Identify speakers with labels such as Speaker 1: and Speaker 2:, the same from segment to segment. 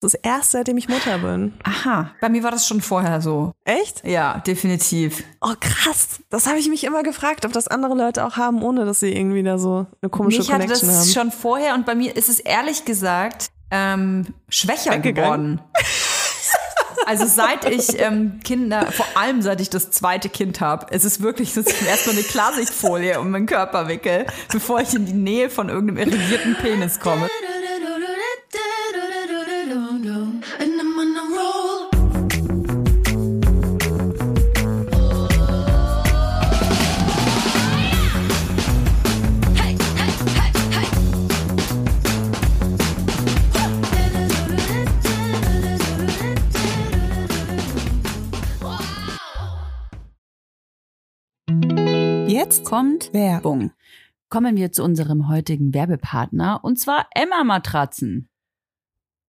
Speaker 1: Das ist erst seitdem ich Mutter bin.
Speaker 2: Aha, bei mir war das schon vorher so.
Speaker 1: Echt?
Speaker 2: Ja, definitiv.
Speaker 1: Oh, krass. Das habe ich mich immer gefragt, ob das andere Leute auch haben, ohne dass sie irgendwie da so eine komische
Speaker 2: Mich hatte
Speaker 1: Connection
Speaker 2: das
Speaker 1: haben.
Speaker 2: schon vorher und bei mir ist es ehrlich gesagt ähm, schwächer geworden. Also seit ich ähm, Kinder, vor allem seit ich das zweite Kind habe, es ist wirklich, dass ich erstmal eine Klarsichtfolie um meinen Körper wickel, bevor ich in die Nähe von irgendeinem irrigierten Penis komme.
Speaker 3: Jetzt
Speaker 4: kommt
Speaker 3: Werbung.
Speaker 4: Kommen wir zu unserem heutigen Werbepartner und zwar Emma Matratzen.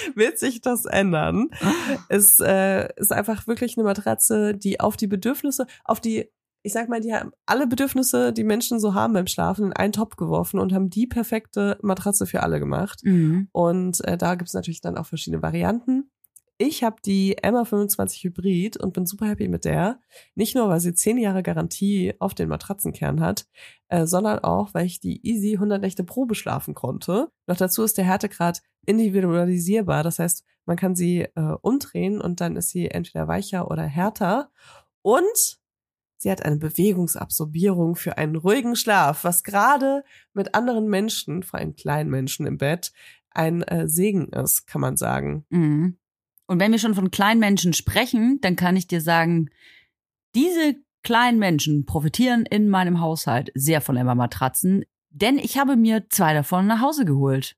Speaker 1: wird sich das ändern. Es äh, ist einfach wirklich eine Matratze, die auf die Bedürfnisse, auf die, ich sag mal, die haben alle Bedürfnisse, die Menschen so haben beim Schlafen, in einen Topf geworfen und haben die perfekte Matratze für alle gemacht.
Speaker 4: Mhm.
Speaker 1: Und äh, da gibt es natürlich dann auch verschiedene Varianten. Ich habe die Emma 25 Hybrid und bin super happy mit der. Nicht nur, weil sie 10 Jahre Garantie auf den Matratzenkern hat, äh, sondern auch, weil ich die Easy 100 Nächte Probe schlafen konnte. Noch dazu ist der Härtegrad individualisierbar. Das heißt, man kann sie äh, umdrehen und dann ist sie entweder weicher oder härter. Und sie hat eine Bewegungsabsorbierung für einen ruhigen Schlaf, was gerade mit anderen Menschen, vor allem kleinen Menschen im Bett, ein äh, Segen ist, kann man sagen.
Speaker 4: Mhm. Und wenn wir schon von kleinen Menschen sprechen, dann kann ich dir sagen, diese kleinen Menschen profitieren in meinem Haushalt sehr von Emma Matratzen, denn ich habe mir zwei davon nach Hause geholt.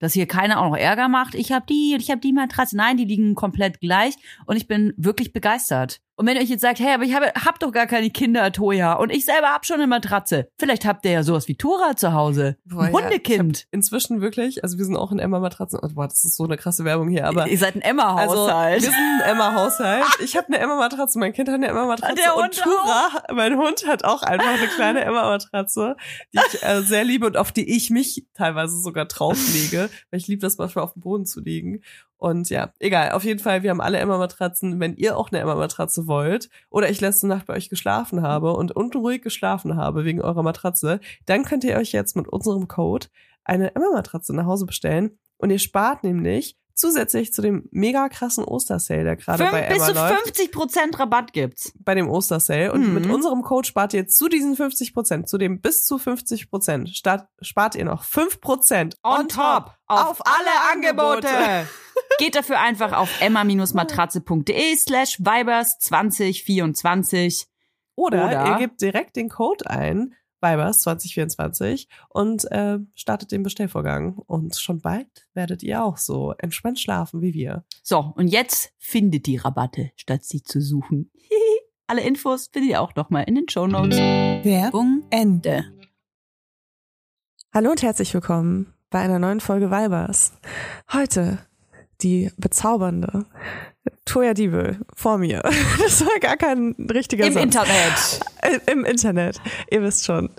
Speaker 4: Dass hier keiner auch noch Ärger macht. Ich habe die und ich habe die Matratze. Nein, die liegen komplett gleich und ich bin wirklich begeistert. Und wenn ihr euch jetzt sagt, hey, aber ich habe, hab doch gar keine Kinder, Toja, und ich selber hab schon eine Matratze. Vielleicht habt ihr ja sowas wie Tora zu Hause.
Speaker 1: Boah,
Speaker 4: Ein
Speaker 1: ja,
Speaker 4: Hundekind.
Speaker 1: Inzwischen wirklich, also wir sind auch in Emma-Matratzen. Oh, boah, das ist so eine krasse Werbung hier, aber
Speaker 4: ihr seid ein
Speaker 1: Also,
Speaker 4: Emma-Haushalt.
Speaker 1: wir sind ein Emma-Haushalt. Ich habe eine Emma-Matratze, mein Kind hat eine Emma-Matratze
Speaker 4: Der
Speaker 1: und
Speaker 4: Hund
Speaker 1: Tura, mein Hund hat auch einfach eine kleine Emma-Matratze, die ich äh, sehr liebe und auf die ich mich teilweise sogar drauflege, weil ich liebe das manchmal auf dem Boden zu liegen. Und ja, egal, auf jeden Fall, wir haben alle Emma-Matratzen. Wenn ihr auch eine Emma-Matratze wollt oder ich letzte Nacht bei euch geschlafen habe und unruhig geschlafen habe wegen eurer Matratze, dann könnt ihr euch jetzt mit unserem Code eine Emma-Matratze nach Hause bestellen und ihr spart nämlich zusätzlich zu dem mega krassen Ostersale, der gerade bei
Speaker 4: bis
Speaker 1: Emma
Speaker 4: zu
Speaker 1: läuft,
Speaker 4: 50 Prozent Rabatt gibt's.
Speaker 1: bei dem Ostersale. Und
Speaker 4: Mhm.
Speaker 1: mit unserem Code spart ihr zu diesen 50 Prozent, zu dem bis zu 50 Prozent, spart ihr noch 5 Prozent
Speaker 4: On top auf alle Angebote. Geht dafür einfach auf emma-matratze.de slash vibers 2024.
Speaker 1: Oder,
Speaker 4: Oder-
Speaker 1: ihr gebt direkt den Code ein, Vibers 2024 und äh, startet den Bestellvorgang. Und schon bald werdet ihr auch so entspannt schlafen wie wir.
Speaker 4: So, und jetzt findet die Rabatte, statt sie zu suchen. Alle Infos findet ihr auch nochmal in den Shownotes.
Speaker 3: Werbung Ende.
Speaker 1: Hallo und herzlich willkommen bei einer neuen Folge Vibers. Heute die bezaubernde Toya Diebel vor mir. Das war gar kein richtiger
Speaker 4: Im
Speaker 1: Satz.
Speaker 4: Internet.
Speaker 1: Äh, Im Internet. Ihr wisst schon.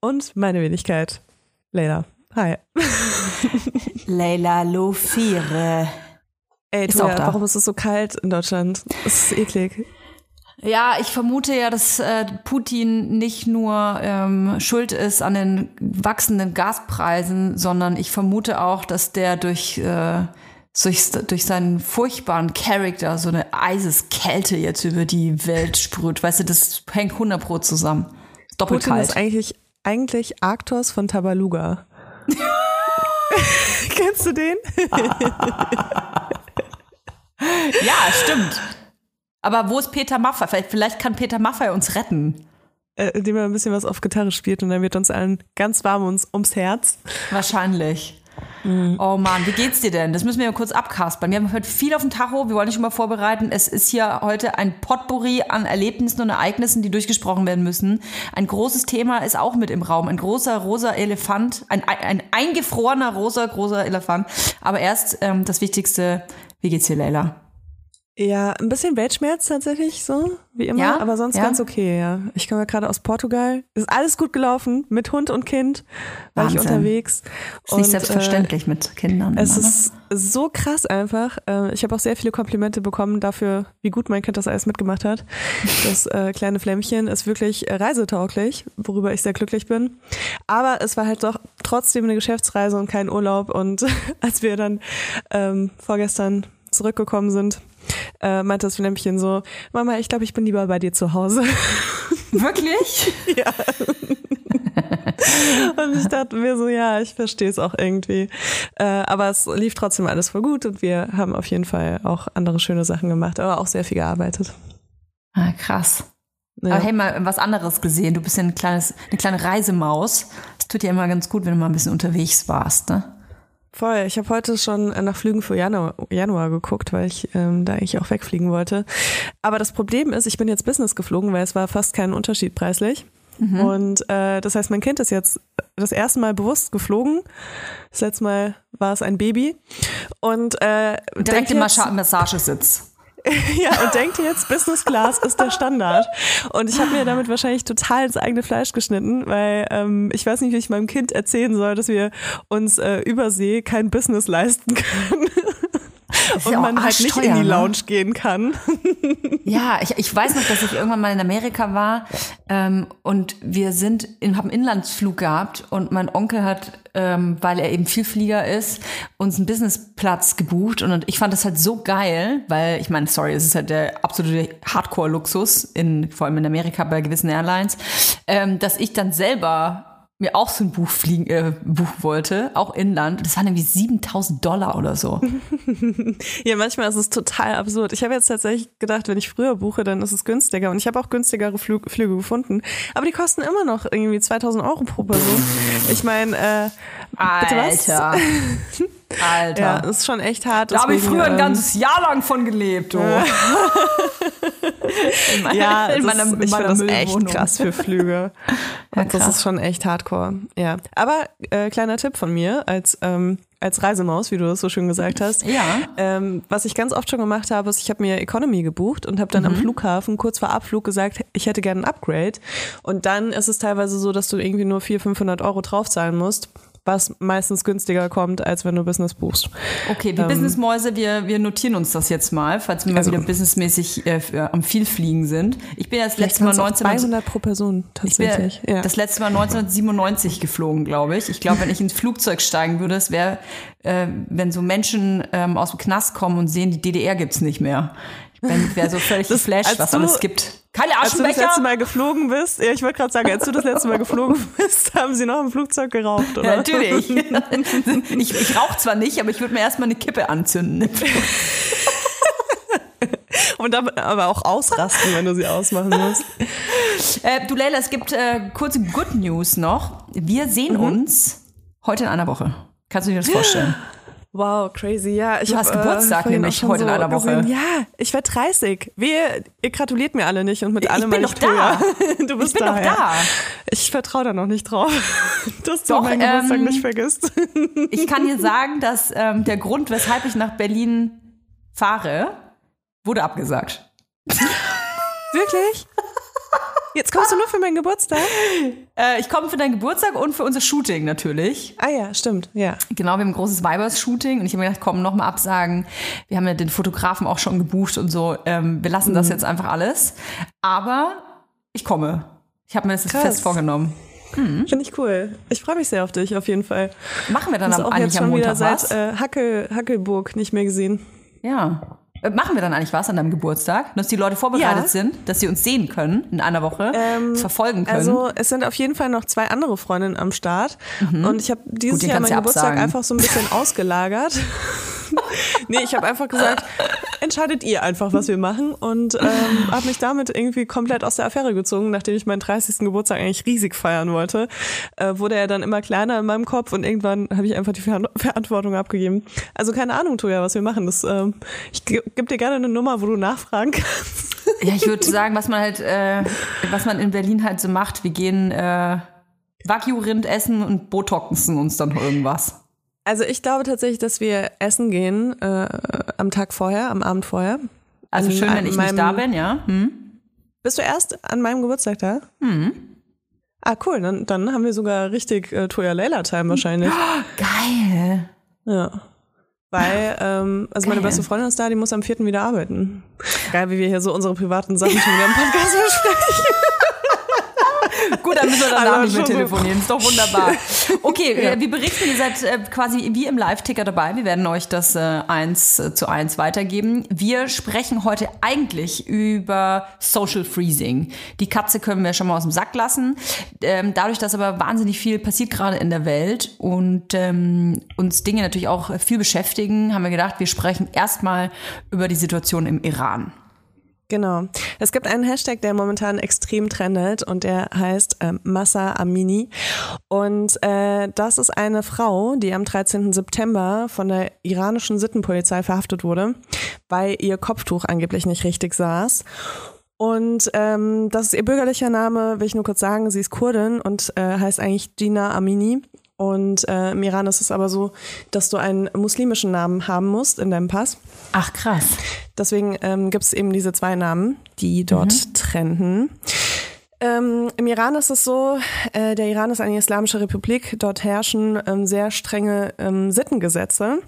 Speaker 1: Und meine Wenigkeit. Leila. Hi.
Speaker 2: Leila Lofire.
Speaker 1: Ey,
Speaker 2: Ist
Speaker 1: Toya,
Speaker 2: auch da.
Speaker 1: warum ist es so kalt in Deutschland? Es ist eklig.
Speaker 2: Ja, ich vermute ja, dass äh, Putin nicht nur ähm, schuld ist an den wachsenden Gaspreisen, sondern ich vermute auch, dass der durch, äh, durch, durch seinen furchtbaren Charakter so eine Eiseskälte jetzt über die Welt sprüht. Weißt du, das hängt 100 pro zusammen. Doppelt
Speaker 1: Putin ist
Speaker 2: kalt.
Speaker 1: eigentlich, eigentlich Arktos von Tabaluga. Kennst du den?
Speaker 2: Ja, stimmt. Aber wo ist Peter Maffay? Vielleicht, vielleicht kann Peter Maffay uns retten.
Speaker 1: Äh, indem er ein bisschen was auf Gitarre spielt und dann wird uns allen ganz warm ums, ums Herz.
Speaker 2: Wahrscheinlich. Oh Mann, wie geht's dir denn? Das müssen wir ja kurz abkaspern. Wir haben heute viel auf dem Tacho, wir wollen dich schon mal vorbereiten. Es ist hier heute ein Potpourri an Erlebnissen und Ereignissen, die durchgesprochen werden müssen. Ein großes Thema ist auch mit im Raum. Ein großer rosa Elefant, ein, ein eingefrorener rosa, großer Elefant. Aber erst ähm, das Wichtigste, wie geht's dir, Leila?
Speaker 1: Ja, ein bisschen Weltschmerz tatsächlich, so wie immer,
Speaker 2: Ja?
Speaker 1: aber sonst
Speaker 2: Ja?
Speaker 1: ganz okay, ja. Ich komme ja gerade aus Portugal. Ist alles gut gelaufen, mit Hund und Kind war ich
Speaker 2: Wahnsinn.
Speaker 1: unterwegs.
Speaker 2: Ist nicht
Speaker 1: Und,
Speaker 2: selbstverständlich mit Kindern.
Speaker 1: Äh, es
Speaker 2: immer, ne?
Speaker 1: ist so krass einfach. Äh, Ich habe auch sehr viele Komplimente bekommen dafür, wie gut mein Kind das alles mitgemacht hat. Das äh, kleine Flämmchen ist wirklich äh, reisetauglich, worüber ich sehr glücklich bin. Aber es war halt doch trotzdem eine Geschäftsreise und kein Urlaub. Und als wir dann ähm, vorgestern zurückgekommen sind, äh, meinte das Flämmchen so, Mama, ich glaube, ich bin lieber bei dir zu Hause.
Speaker 2: Wirklich?
Speaker 1: Und ich dachte mir so, ja, ich verstehe es auch irgendwie. Äh, aber es lief trotzdem alles voll gut und wir haben auf jeden Fall auch andere schöne Sachen gemacht, aber auch sehr viel gearbeitet.
Speaker 2: Ah, krass.
Speaker 1: Ja.
Speaker 2: Aber hey, mal was anderes gesehen. Du bist ja ein kleines, eine kleine Reisemaus. Es tut ja immer ganz gut, wenn du mal ein bisschen unterwegs warst, ne?
Speaker 1: Voll. Ich habe heute schon äh, nach Flügen für Januar, Januar geguckt, weil ich ähm, da eigentlich auch wegfliegen wollte. Aber das Problem ist, ich bin jetzt Business geflogen, weil es war fast kein Unterschied preislich. Und äh, das heißt, mein Kind ist jetzt das erste Mal bewusst geflogen. Das letzte Mal war es ein Baby. Und äh,
Speaker 2: Direkt im Massagesitz.
Speaker 1: Ja, und denkt jetzt, Business Class ist der Standard. Und ich habe mir damit wahrscheinlich total ins eigene Fleisch geschnitten, weil ähm, ich weiß nicht, wie ich meinem Kind erzählen soll, dass wir uns äh, übersee kein Business leisten können.
Speaker 2: Ist
Speaker 1: Und
Speaker 2: ja
Speaker 1: man halt nicht in die
Speaker 2: ne?
Speaker 1: Lounge gehen kann.
Speaker 2: Ja, ich, ich weiß noch, dass ich irgendwann mal in Amerika war ähm, und wir sind in, haben einen Inlandsflug gehabt und mein Onkel hat, ähm, weil er eben viel Flieger ist, uns einen Businessplatz gebucht und, und ich fand das halt so geil, weil ich meine, sorry, es ist halt der absolute Hardcore-Luxus, in, vor allem in Amerika bei gewissen Airlines, ähm, dass ich dann selber mir auch so ein Buch fliegen, äh, buchen wollte, auch Inland. Das waren irgendwie 7000 Dollar oder so.
Speaker 1: Ja, manchmal ist es total absurd. Ich habe jetzt tatsächlich gedacht, wenn ich früher buche, dann ist es günstiger. Und ich habe auch günstigere Flü Flüge gefunden. Aber die kosten immer noch irgendwie 2000 Euro pro Person. Ich meine, äh, bitte was?
Speaker 2: Alter. Alter.
Speaker 1: Ja, das ist schon echt hart.
Speaker 2: Da habe ich früher ein
Speaker 1: ähm,
Speaker 2: ganzes Jahr lang von gelebt, du. in meiner,
Speaker 1: Ja,
Speaker 2: in
Speaker 1: das,
Speaker 2: meiner, in
Speaker 1: ich finde das echt krass für Flüge.
Speaker 2: Ja,
Speaker 1: das
Speaker 2: krass.
Speaker 1: ist schon echt hardcore. Ja, aber äh, kleiner Tipp von mir als ähm, als Reisemaus, wie du das so schön gesagt hast.
Speaker 2: Ja.
Speaker 1: Ähm, was ich ganz oft schon gemacht habe, ist, ich habe mir Economy gebucht und habe dann
Speaker 2: Mhm.
Speaker 1: am Flughafen kurz vor Abflug gesagt, ich hätte gerne ein Upgrade. Und dann ist es teilweise so, dass du irgendwie nur 400, 500 Euro draufzahlen musst, was meistens günstiger kommt, als wenn du Business buchst.
Speaker 2: Okay, wir Businessmäuse, wir, wir notieren uns das jetzt mal, falls wir mal
Speaker 1: Also-
Speaker 2: wieder businessmäßig äh, für- am vielfliegen sind. Ich bin das letzte Mal
Speaker 1: waren's auch
Speaker 2: 19...
Speaker 1: 200 pro Person tatsächlich. ja.
Speaker 2: das letzte Mal 1997 geflogen, glaube ich. Ich glaube, wenn ich ins Flugzeug steigen würde, es wäre, äh, wenn so Menschen ähm, aus dem Knast kommen und sehen, die DDR gibt's nicht mehr. Ich wäre so völlig
Speaker 1: Das-
Speaker 2: geflasht,
Speaker 1: als
Speaker 2: was
Speaker 1: du-
Speaker 2: alles gibt. Keine
Speaker 1: Als du das
Speaker 2: Aschenbecher!
Speaker 1: letzte Mal geflogen bist, ja, ich wollte gerade sagen, als du das letzte Mal geflogen bist, haben sie noch im Flugzeug geraucht, oder?
Speaker 2: Ja, natürlich. ich ich rauche zwar nicht, aber ich würde mir erstmal eine Kippe anzünden.
Speaker 1: Und dann aber auch ausrasten, wenn du sie ausmachen musst.
Speaker 2: Äh, du Leila, es gibt äh, kurze Good News noch. Wir sehen
Speaker 1: Mhm.
Speaker 2: uns heute in einer Woche. Kannst du dir das vorstellen?
Speaker 1: Wow, crazy, ja. Ich
Speaker 2: Du
Speaker 1: hab,
Speaker 2: hast Geburtstag
Speaker 1: vorhin
Speaker 2: nämlich heute in einer Woche.
Speaker 1: Ja, ich werde 30. Wir, ihr gratuliert mir alle nicht und mit
Speaker 2: Ich
Speaker 1: allem
Speaker 2: bin
Speaker 1: meine
Speaker 2: doch da.
Speaker 1: Du bist
Speaker 2: Ich bin
Speaker 1: da,
Speaker 2: doch
Speaker 1: ja.
Speaker 2: da.
Speaker 1: Ich vertraue da noch nicht drauf, dass du
Speaker 2: Doch,
Speaker 1: meinen Geburtstag
Speaker 2: ähm,
Speaker 1: nicht vergisst.
Speaker 2: Ich kann dir sagen, dass ähm, der Grund, weshalb ich nach Berlin fahre, wurde abgesagt.
Speaker 1: Wirklich? Jetzt kommst du nur für meinen Geburtstag?
Speaker 2: Äh, ich komme für deinen Geburtstag und für unser Shooting natürlich.
Speaker 1: Ah ja, stimmt, ja.
Speaker 2: Genau, wir haben ein großes Vibers-Shooting und ich habe mir gedacht, komm, nochmal absagen. Wir haben ja den Fotografen auch schon gebucht und so. Ähm, wir lassen das
Speaker 1: Mhm.
Speaker 2: jetzt einfach alles. Aber ich komme. Ich habe mir das
Speaker 1: Krass.
Speaker 2: fest vorgenommen.
Speaker 1: Finde ich cool. Ich freue mich sehr auf dich, auf jeden Fall.
Speaker 2: Machen wir dann
Speaker 1: Das
Speaker 2: am,
Speaker 1: auch
Speaker 2: eigentlich
Speaker 1: jetzt
Speaker 2: am
Speaker 1: schon wieder
Speaker 2: Montag
Speaker 1: seit
Speaker 2: was?
Speaker 1: äh, Hackel, Hackelburg nicht mehr gesehen.
Speaker 2: ja. Äh, Machen wir dann eigentlich was an deinem Geburtstag? Dass die Leute vorbereitet
Speaker 1: Ja.
Speaker 2: sind, dass sie uns sehen können in einer Woche,
Speaker 1: Ähm,
Speaker 2: verfolgen können.
Speaker 1: Also es sind auf jeden Fall noch zwei andere Freundinnen am Start. Und ich habe dieses
Speaker 2: Mhm. Gut,
Speaker 1: Jahr meinen Geburtstag
Speaker 2: absagen.
Speaker 1: einfach so ein bisschen ausgelagert. nee, ich habe einfach gesagt, entscheidet ihr einfach, was wir machen und ähm, habe mich damit irgendwie komplett aus der Affäre gezogen, nachdem ich meinen 30. Geburtstag eigentlich riesig feiern wollte, äh, wurde er dann immer kleiner in meinem Kopf und irgendwann habe ich einfach die Ver Verantwortung abgegeben. Also keine Ahnung, Toja, was wir machen. Das, ähm, ich geb dir gerne eine Nummer, wo du nachfragen kannst.
Speaker 2: Ja, ich würde sagen, was man halt, äh, was man in Berlin halt so macht, wir gehen äh, Wagyu-Rind essen und botoxen uns dann irgendwas.
Speaker 1: Also ich glaube tatsächlich, dass wir essen gehen äh, am Tag vorher, am Abend vorher.
Speaker 2: Also
Speaker 1: An
Speaker 2: schön, wenn ich
Speaker 1: meinem-
Speaker 2: nicht da bin, ja. Hm?
Speaker 1: Bist du erst an meinem Geburtstag da?
Speaker 2: Mhm.
Speaker 1: Ah, cool. Dann, dann haben wir sogar richtig äh, Toya Layla Time wahrscheinlich.
Speaker 2: Geil.
Speaker 1: Ja. Weil, ähm, also meine
Speaker 2: Geil.
Speaker 1: beste Freundin ist da, die muss am vierten wieder arbeiten. Geil, wie wir hier so unsere privaten Sachen schon wieder im Podcast besprechen.
Speaker 2: Gut, dann müssen wir danach
Speaker 1: Aber
Speaker 2: nicht mehr telefonieren. Ist doch wunderbar. Okay, äh, wir berichten, ihr seid äh, quasi wie im Live-Ticker dabei. Wir werden euch das äh, eins äh, zu eins weitergeben. Wir sprechen heute eigentlich über Social Freezing. Die Katze können wir schon mal aus dem Sack lassen. Ähm, dadurch, dass aber wahnsinnig viel passiert gerade in der Welt und ähm, uns Dinge natürlich auch viel beschäftigen, haben wir gedacht, wir sprechen erstmal über die Situation im Iran.
Speaker 1: Genau. Es gibt einen Hashtag, der momentan extrem trendet und der heißt ähm, Massa Amini. Und äh, das ist eine Frau, die am 13. September von der iranischen Sittenpolizei verhaftet wurde, weil ihr Kopftuch angeblich nicht richtig saß. Und ähm, das ist ihr bürgerlicher Name, will ich nur kurz sagen. Sie ist Kurdin und äh, heißt eigentlich Gina Amini. Und äh, im Iran ist es aber so, dass du einen muslimischen Namen haben musst in deinem Pass.
Speaker 2: Ach krass.
Speaker 1: Deswegen ähm, gibt es eben diese zwei Namen, die dort trenden. Ähm, Im Iran ist es so, äh, der Iran ist eine islamische Republik, dort herrschen ähm, sehr strenge ähm, Sittengesetze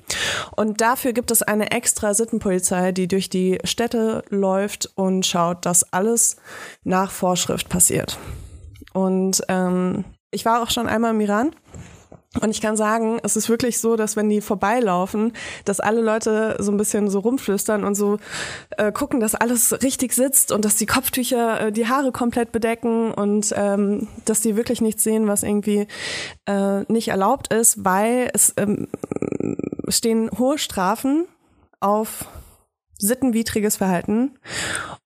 Speaker 1: und dafür gibt es eine extra Sittenpolizei, die durch die Städte läuft und schaut, dass alles nach Vorschrift passiert. Und ähm, ich war auch schon einmal im Iran und ich kann sagen, es ist wirklich so, dass wenn die vorbeilaufen, dass alle Leute so ein bisschen so rumflüstern und so äh, gucken, dass alles richtig sitzt und dass die Kopftücher äh, die Haare komplett bedecken und ähm, dass die wirklich nichts sehen, was irgendwie äh, nicht erlaubt ist, weil es ähm, stehen hohe Strafen auf sittenwidriges Verhalten.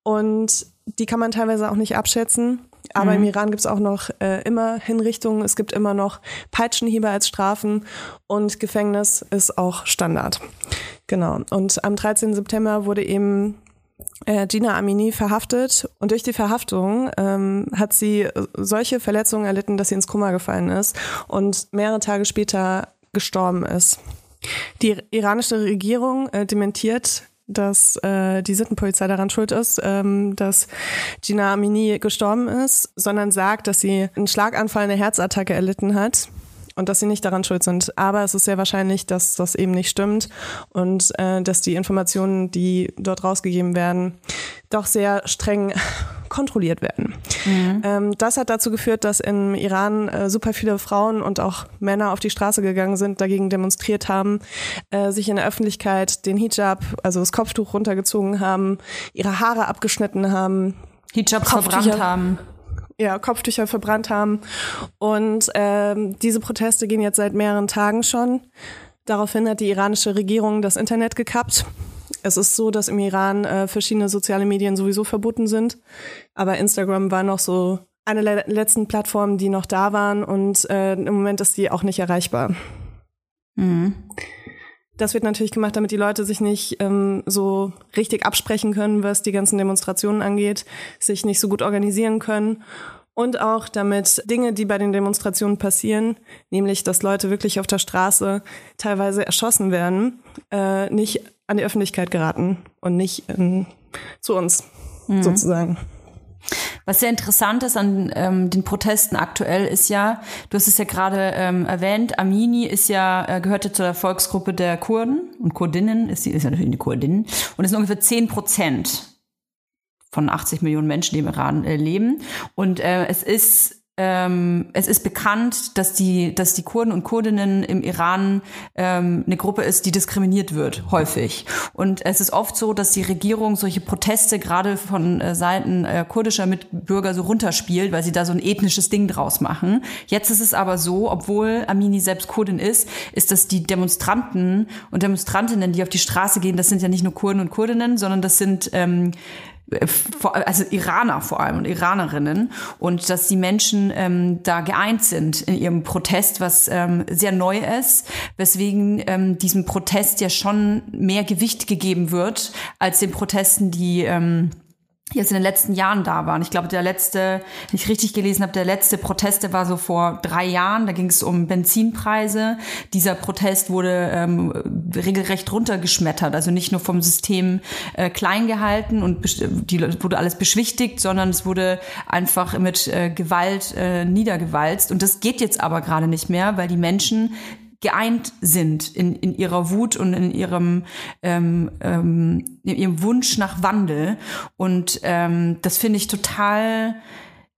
Speaker 1: Und die kann man teilweise auch nicht abschätzen. Aber im Iran gibt es auch noch äh, immer Hinrichtungen, es gibt immer noch Peitschenhiebe als Strafen und Gefängnis ist auch Standard. Genau. Und am 13. September wurde eben äh, Gina Amini verhaftet und durch die Verhaftung ähm, hat sie solche Verletzungen erlitten, dass sie ins Koma gefallen ist und mehrere Tage später gestorben ist. Die iranische Regierung äh, dementiert, dass äh, die Sittenpolizei daran schuld ist, ähm, dass Gina Amini gestorben ist, sondern sagt, dass sie einen Schlaganfall, eine Herzattacke erlitten hat und dass sie nicht daran schuld sind. Aber es ist sehr wahrscheinlich, dass das eben nicht stimmt und äh, dass die Informationen, die dort rausgegeben werden, doch sehr streng kontrolliert werden. Ähm, das hat dazu geführt, dass im Iran äh, super viele Frauen und auch Männer auf die Straße gegangen sind, dagegen demonstriert haben, äh, sich in der Öffentlichkeit den Hijab, also das Kopftuch runtergezogen haben, ihre Haare abgeschnitten haben,
Speaker 2: Hijabs verbrannt haben.
Speaker 1: Ja, Kopftücher verbrannt haben. Und ähm, diese Proteste gehen jetzt seit mehreren Tagen schon. Daraufhin hat die iranische Regierung das Internet gekappt. Es ist so, dass im Iran äh, verschiedene soziale Medien sowieso verboten sind. Aber Instagram war noch so eine der letzten Plattformen, die noch da waren. Und äh, im Moment ist die auch nicht erreichbar.
Speaker 2: Mhm.
Speaker 1: Das wird natürlich gemacht, damit die Leute sich nicht ähm, so richtig absprechen können, was die ganzen Demonstrationen angeht, sich nicht so gut organisieren können und auch damit Dinge, die bei den Demonstrationen passieren, nämlich dass Leute wirklich auf der Straße teilweise erschossen werden, äh, nicht an die Öffentlichkeit geraten und nicht ähm, zu uns sozusagen.
Speaker 2: Was sehr interessant ist an ähm, den Protesten aktuell ist ja, du hast es ja gerade ähm, erwähnt, Amini ist ja, äh, gehörte zur Volksgruppe der Kurden und Kurdinnen, ist, sie ist ja natürlich eine Kurdin und es sind ungefähr 10 Prozent von 80 Millionen Menschen, die im Iran äh, leben. Und äh, es ist ähm, es ist bekannt, dass die, dass die Kurden und Kurdinnen im Iran ähm, eine Gruppe ist, die diskriminiert wird, häufig. Und es ist oft so, dass die Regierung solche Proteste gerade von äh, Seiten äh, kurdischer Mitbürger so runterspielt, weil sie da so ein ethnisches Ding draus machen. Jetzt ist es aber so, obwohl Amini selbst Kurdin ist, ist, dass die Demonstranten und Demonstrantinnen, die auf die Straße gehen, das sind ja nicht nur Kurden und Kurdinnen, sondern das sind ähm, also Iraner vor allem und Iranerinnen und dass die Menschen ähm, da geeint sind in ihrem Protest, was ähm, sehr neu ist, weswegen ähm, diesem Protest ja schon mehr Gewicht gegeben wird als den Protesten, die ähm, jetzt in den letzten Jahren da waren. Ich glaube, der letzte, wenn ich richtig gelesen habe, der letzte Protest, der war so vor drei Jahren. Da ging es um Benzinpreise. Dieser Protest wurde ähm, regelrecht runtergeschmettert. Also nicht nur vom System äh, klein gehalten und die wurde alles beschwichtigt, sondern es wurde einfach mit äh, Gewalt äh, niedergewalzt. Und das geht jetzt aber gerade nicht mehr, weil die Menschen geeint sind in, in ihrer Wut und in ihrem, ähm, ähm, in ihrem Wunsch nach Wandel. Und ähm, das finde ich total,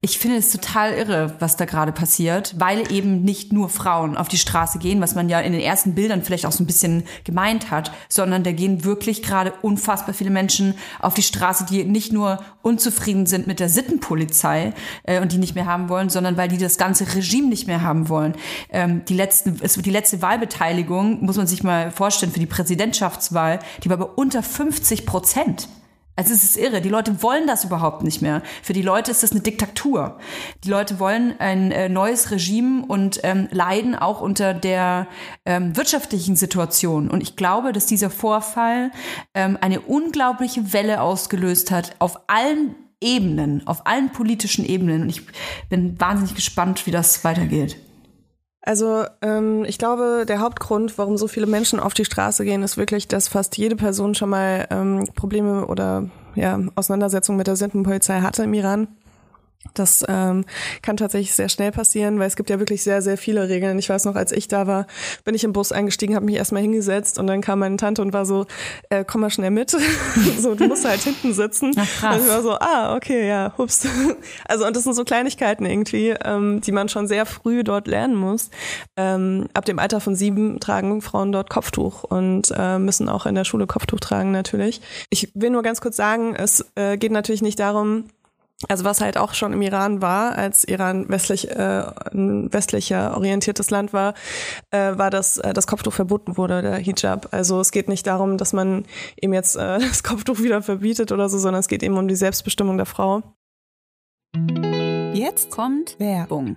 Speaker 2: ich finde es total irre, was da gerade passiert, weil eben nicht nur Frauen auf die Straße gehen, was man ja in den ersten Bildern vielleicht auch so ein bisschen gemeint hat, sondern da gehen wirklich gerade unfassbar viele Menschen auf die Straße, die nicht nur unzufrieden sind mit der Sittenpolizei äh, und die nicht mehr haben wollen, sondern weil die das ganze Regime nicht mehr haben wollen. Ähm, die, letzten, es, die letzte Wahlbeteiligung, muss man sich mal vorstellen, für die Präsidentschaftswahl, die war bei unter 50 Prozent. Also es ist irre. Die Leute wollen das überhaupt nicht mehr. Für die Leute ist das eine Diktatur. Die Leute wollen ein äh, neues Regime und ähm, leiden auch unter der ähm, wirtschaftlichen Situation. Und ich glaube, dass dieser Vorfall ähm, eine unglaubliche Welle ausgelöst hat auf allen Ebenen, auf allen politischen Ebenen. Und ich bin wahnsinnig gespannt, wie das weitergeht.
Speaker 1: Also ähm, ich glaube, der Hauptgrund, warum so viele Menschen auf die Straße gehen, ist wirklich, dass fast jede Person schon mal ähm, Probleme oder ja, Auseinandersetzungen mit der Sittenpolizei hatte im Iran. Das ähm, kann tatsächlich sehr schnell passieren, weil es gibt ja wirklich sehr, sehr viele Regeln. Ich weiß noch, als ich da war, bin ich im Bus eingestiegen, habe mich erstmal hingesetzt und dann kam meine Tante und war so, äh, komm mal schnell mit. so, du musst halt hinten sitzen.
Speaker 2: Ach, krass.
Speaker 1: Und ich war so, ah, okay, ja, hups. Also und das sind so Kleinigkeiten irgendwie, ähm, die man schon sehr früh dort lernen muss. Ähm, ab dem Alter von sieben tragen Frauen dort Kopftuch und äh, müssen auch in der Schule Kopftuch tragen natürlich. Ich will nur ganz kurz sagen, es äh, geht natürlich nicht darum, also was halt auch schon im Iran war, als Iran westlich, äh, ein westlicher orientiertes Land war, äh, war, dass äh, das Kopftuch verboten wurde, der Hijab. Also es geht nicht darum, dass man eben jetzt äh, das Kopftuch wieder verbietet oder so, sondern es geht eben um die Selbstbestimmung der Frau.
Speaker 3: Jetzt
Speaker 4: Kommt
Speaker 3: Werbung.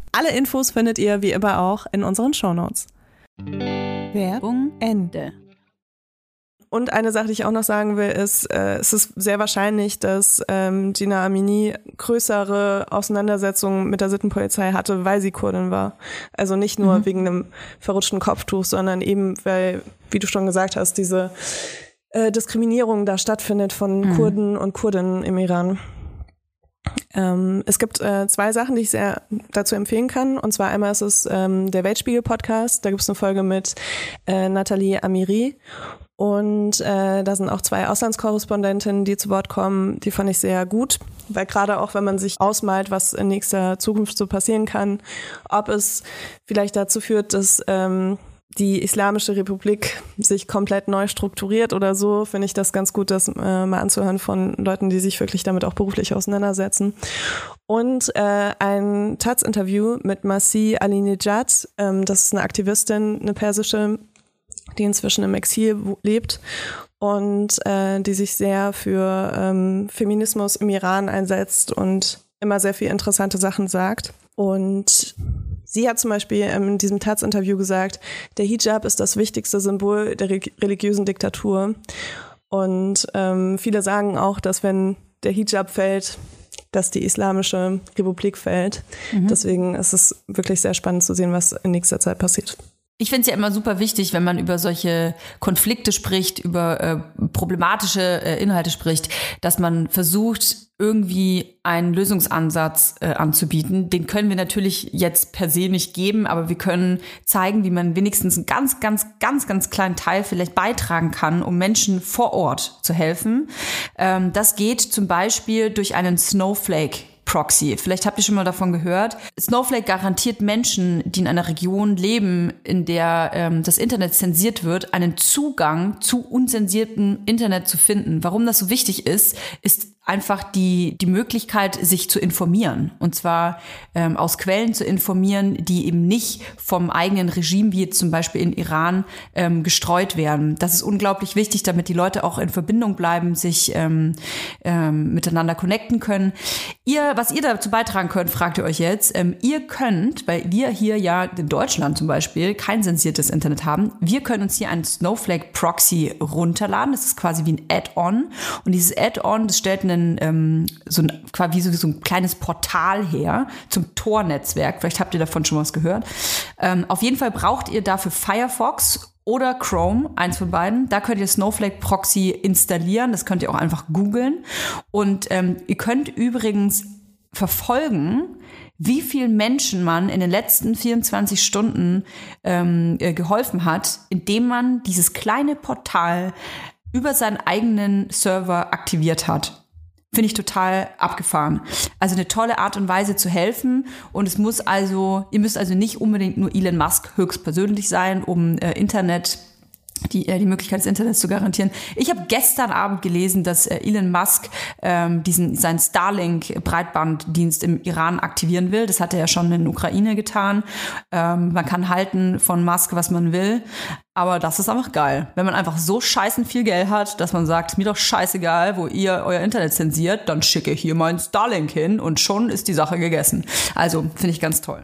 Speaker 1: Alle Infos findet ihr wie immer auch in unseren Shownotes.
Speaker 3: Werbung Ende.
Speaker 1: Und eine Sache, die ich auch noch sagen will, ist, äh, es ist sehr wahrscheinlich, dass ähm, Gina Amini größere Auseinandersetzungen mit der Sittenpolizei hatte, weil sie Kurdin war. Also nicht nur wegen einem verrutschten Kopftuch, sondern eben, weil, wie du schon gesagt hast, diese äh, Diskriminierung da stattfindet von Kurden und Kurdinnen im Iran. Ähm, es gibt äh, zwei Sachen, die ich sehr dazu empfehlen kann. Und zwar einmal ist es ähm, der Weltspiegel-Podcast. Da gibt es eine Folge mit äh, Nathalie Amiri. Und äh, da sind auch zwei Auslandskorrespondentinnen, die zu Wort kommen. Die fand ich sehr gut, weil gerade auch, wenn man sich ausmalt, was in nächster Zukunft so passieren kann, ob es vielleicht dazu führt, dass ähm, die Islamische Republik sich komplett neu strukturiert oder so, finde ich das ganz gut, das äh, mal anzuhören von Leuten, die sich wirklich damit auch beruflich auseinandersetzen. Und äh, ein Taz-Interview mit Masih Alinejad, ähm, das ist eine Aktivistin, eine persische, die inzwischen im Exil lebt und äh, die sich sehr für ähm, Feminismus im Iran einsetzt und immer sehr viel interessante Sachen sagt. Und sie hat zum Beispiel ähm, in diesem Taz-Interview gesagt, der Hijab ist das wichtigste Symbol der re- religiösen Diktatur. Und ähm, viele sagen auch, dass wenn der Hijab fällt, dass die Islamische Republik fällt. Deswegen ist es wirklich sehr spannend zu sehen, was in nächster Zeit passiert.
Speaker 2: Ich finde es ja immer super wichtig, wenn man über solche Konflikte spricht, über äh, problematische äh, Inhalte spricht, dass man versucht, irgendwie einen Lösungsansatz äh, anzubieten. Den können wir natürlich jetzt per se nicht geben, aber wir können zeigen, wie man wenigstens einen ganz, ganz, ganz, ganz kleinen Teil vielleicht beitragen kann, um Menschen vor Ort zu helfen. Ähm, das geht zum Beispiel durch einen Snowflake Proxy. Vielleicht habt ihr schon mal davon gehört. Snowflake garantiert Menschen, die in einer Region leben, in der ähm, das Internet zensiert wird, einen Zugang zu unzensiertem Internet zu finden. Warum das so wichtig ist, ist einfach die, die Möglichkeit, sich zu informieren. Und zwar ähm, aus Quellen zu informieren, die eben nicht vom eigenen Regime, wie jetzt zum Beispiel in Iran, ähm, gestreut werden. Das ist unglaublich wichtig, damit die Leute auch in Verbindung bleiben, sich ähm, ähm, miteinander connecten können. Ihr, was ihr dazu beitragen könnt, fragt ihr euch jetzt. Ähm, ihr könnt, weil wir hier ja in Deutschland zum Beispiel kein zensiertes Internet haben, wir können uns hier einen Snowflake Proxy runterladen. Das ist quasi wie ein Add-on. Und dieses Add-on, das stellt einen eigenen, ähm, so ein, quasi so, so ein kleines Portal her zum Tor-Netzwerk. Vielleicht habt ihr davon schon was gehört. Ähm, auf jeden Fall braucht ihr dafür Firefox oder Chrome, eins von beiden. Da könnt ihr Snowflake Proxy installieren. Das könnt ihr auch einfach googeln. Und ähm, ihr könnt übrigens verfolgen, wie vielen Menschen man in den letzten 24 Stunden ähm, äh, geholfen hat, indem man dieses kleine Portal über seinen eigenen Server aktiviert hat. Finde ich total abgefahren. Also eine tolle Art und Weise zu helfen. Und es muss also, ihr müsst also nicht unbedingt nur Elon Musk höchstpersönlich sein, um äh, Internet die, äh, die Möglichkeit des Internets zu garantieren. Ich habe gestern Abend gelesen, dass äh, Elon Musk ähm, diesen seinen Starlink-Breitbanddienst im Iran aktivieren will. Das hat er ja schon in der Ukraine getan. Ähm, man kann halten von Musk, was man will. Aber das ist einfach geil. Wenn man einfach so scheißen viel Geld hat, dass man sagt, mir doch scheißegal, wo ihr euer Internet zensiert, dann schicke ich hier meinen Starlink hin und schon ist die Sache gegessen. Also finde ich ganz toll.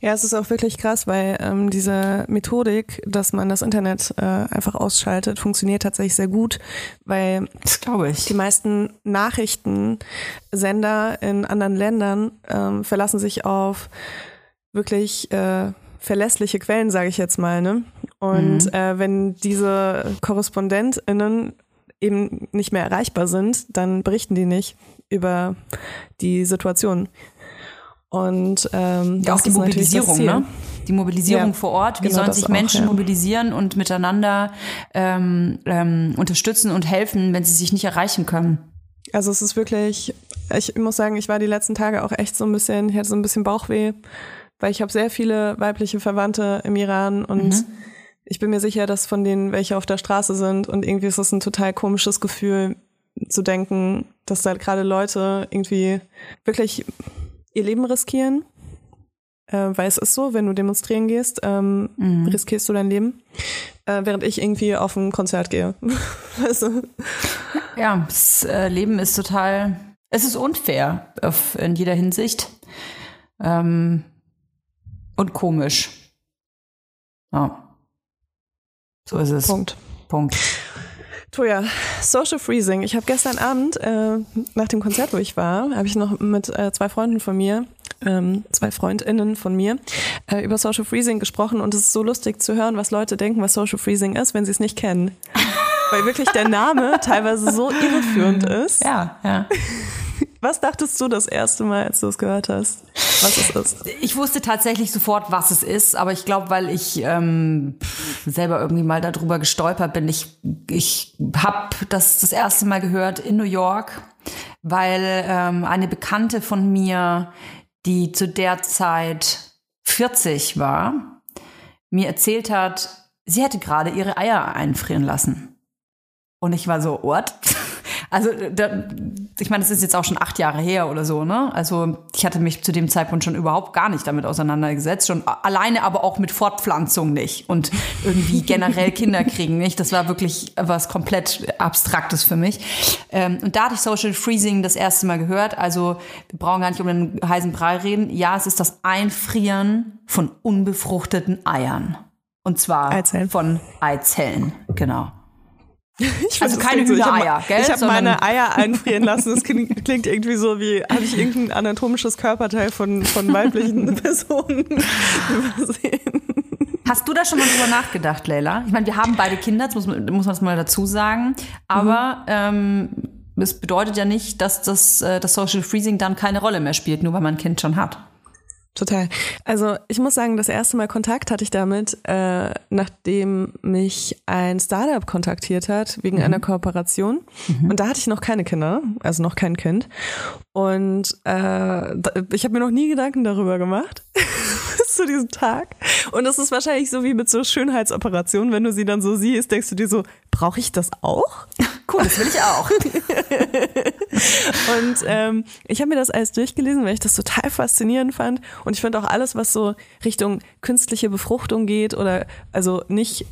Speaker 1: Ja, es ist auch wirklich krass, weil ähm, diese Methodik, dass man das Internet äh, einfach ausschaltet, funktioniert tatsächlich sehr gut, weil
Speaker 2: Das glaube ich.
Speaker 1: die meisten Nachrichtensender in anderen Ländern ähm, verlassen sich auf wirklich äh, verlässliche Quellen, sage ich jetzt mal. Ne? Und äh, wenn diese KorrespondentInnen eben nicht mehr erreichbar sind, dann berichten die nicht über die Situation. Und ähm,
Speaker 2: Ja, auch
Speaker 1: das
Speaker 2: die
Speaker 1: das
Speaker 2: Mobilisierung, ne? Die Mobilisierung
Speaker 1: Ja,
Speaker 2: vor Ort. Wie
Speaker 1: genau
Speaker 2: sollen
Speaker 1: das
Speaker 2: sich
Speaker 1: auch,
Speaker 2: Menschen
Speaker 1: ja.
Speaker 2: mobilisieren und miteinander ähm, ähm, unterstützen und helfen, wenn sie sich nicht erreichen können?
Speaker 1: Also es ist wirklich, ich muss sagen, ich war die letzten Tage auch echt so ein bisschen, ich hatte so ein bisschen Bauchweh, weil ich habe sehr viele weibliche Verwandte im Iran und ich bin mir sicher, dass von denen welche auf der Straße sind und irgendwie ist es ein total komisches Gefühl zu denken, dass da gerade Leute irgendwie wirklich ihr Leben riskieren. Äh, weil es ist so, wenn du demonstrieren gehst, ähm, riskierst du dein Leben, äh, während ich irgendwie auf ein Konzert gehe. also,
Speaker 2: Ja, das äh, Leben ist total, es ist unfair auf, in jeder Hinsicht. Ähm, und komisch. Ja. So ist es.
Speaker 1: Punkt.
Speaker 2: Punkt.
Speaker 1: Toja, Social Freezing. Ich habe gestern Abend, äh, nach dem Konzert, wo ich war, habe ich noch mit äh, zwei Freunden von mir, ähm, zwei FreundInnen von mir, äh, über Social Freezing gesprochen und es ist so lustig zu hören, was Leute denken, was Social Freezing ist, wenn sie es nicht kennen. Weil wirklich der Name teilweise so irreführend ist.
Speaker 2: Ja, ja.
Speaker 1: Was dachtest du das erste Mal, als du es gehört hast? Was es ist?
Speaker 2: Ich wusste tatsächlich sofort, was es ist, aber ich glaube, weil ich ähm, selber irgendwie mal darüber gestolpert bin. Ich, ich habe das das erste Mal gehört in New York, weil ähm, eine Bekannte von mir, die zu der Zeit 40 war, mir erzählt hat, sie hätte gerade ihre Eier einfrieren lassen. Und ich war so, what? Also, da, ich meine, das ist jetzt auch schon acht Jahre her oder so, ne? Also, ich hatte mich zu dem Zeitpunkt schon überhaupt gar nicht damit auseinandergesetzt, schon alleine aber auch mit Fortpflanzung nicht und irgendwie generell Kinder kriegen nicht. Das war wirklich was komplett Abstraktes für mich. Ähm, und da hatte ich Social Freezing das erste Mal gehört. Also, wir brauchen gar nicht um den heißen Brei reden. Ja, es ist das Einfrieren von unbefruchteten Eiern. Und zwar
Speaker 1: Eizellen.
Speaker 2: von Eizellen, genau.
Speaker 1: Ich
Speaker 2: Also keine
Speaker 1: klingt so.
Speaker 2: Hühnereier,
Speaker 1: Ich habe hab meine Eier einfrieren lassen. Das klingt, klingt irgendwie so wie, habe ich irgendein anatomisches Körperteil von, von weiblichen Personen übersehen.
Speaker 2: Hast du da schon mal drüber nachgedacht, Leila? Ich meine, wir haben beide Kinder, das muss man, muss man das mal dazu sagen. Aber ähm, es bedeutet ja nicht, dass das, äh, das Social Freezing dann keine Rolle mehr spielt, nur weil man ein Kind schon hat.
Speaker 1: Total. Also ich muss sagen, das erste Mal Kontakt hatte ich damit, äh, nachdem mich ein Startup kontaktiert hat wegen einer Kooperation. Und da hatte ich noch keine Kinder, also noch kein Kind. Und äh, ich habe mir noch nie Gedanken darüber gemacht. bis zu diesem Tag. Und es ist wahrscheinlich so wie mit so Schönheitsoperationen, wenn du sie dann so siehst, denkst du dir so, brauche ich das auch?
Speaker 2: Cool, das will ich auch.
Speaker 1: Und ähm, ich habe mir das alles durchgelesen, weil ich das total faszinierend fand. Und ich finde auch alles, was so Richtung künstliche Befruchtung geht oder also nicht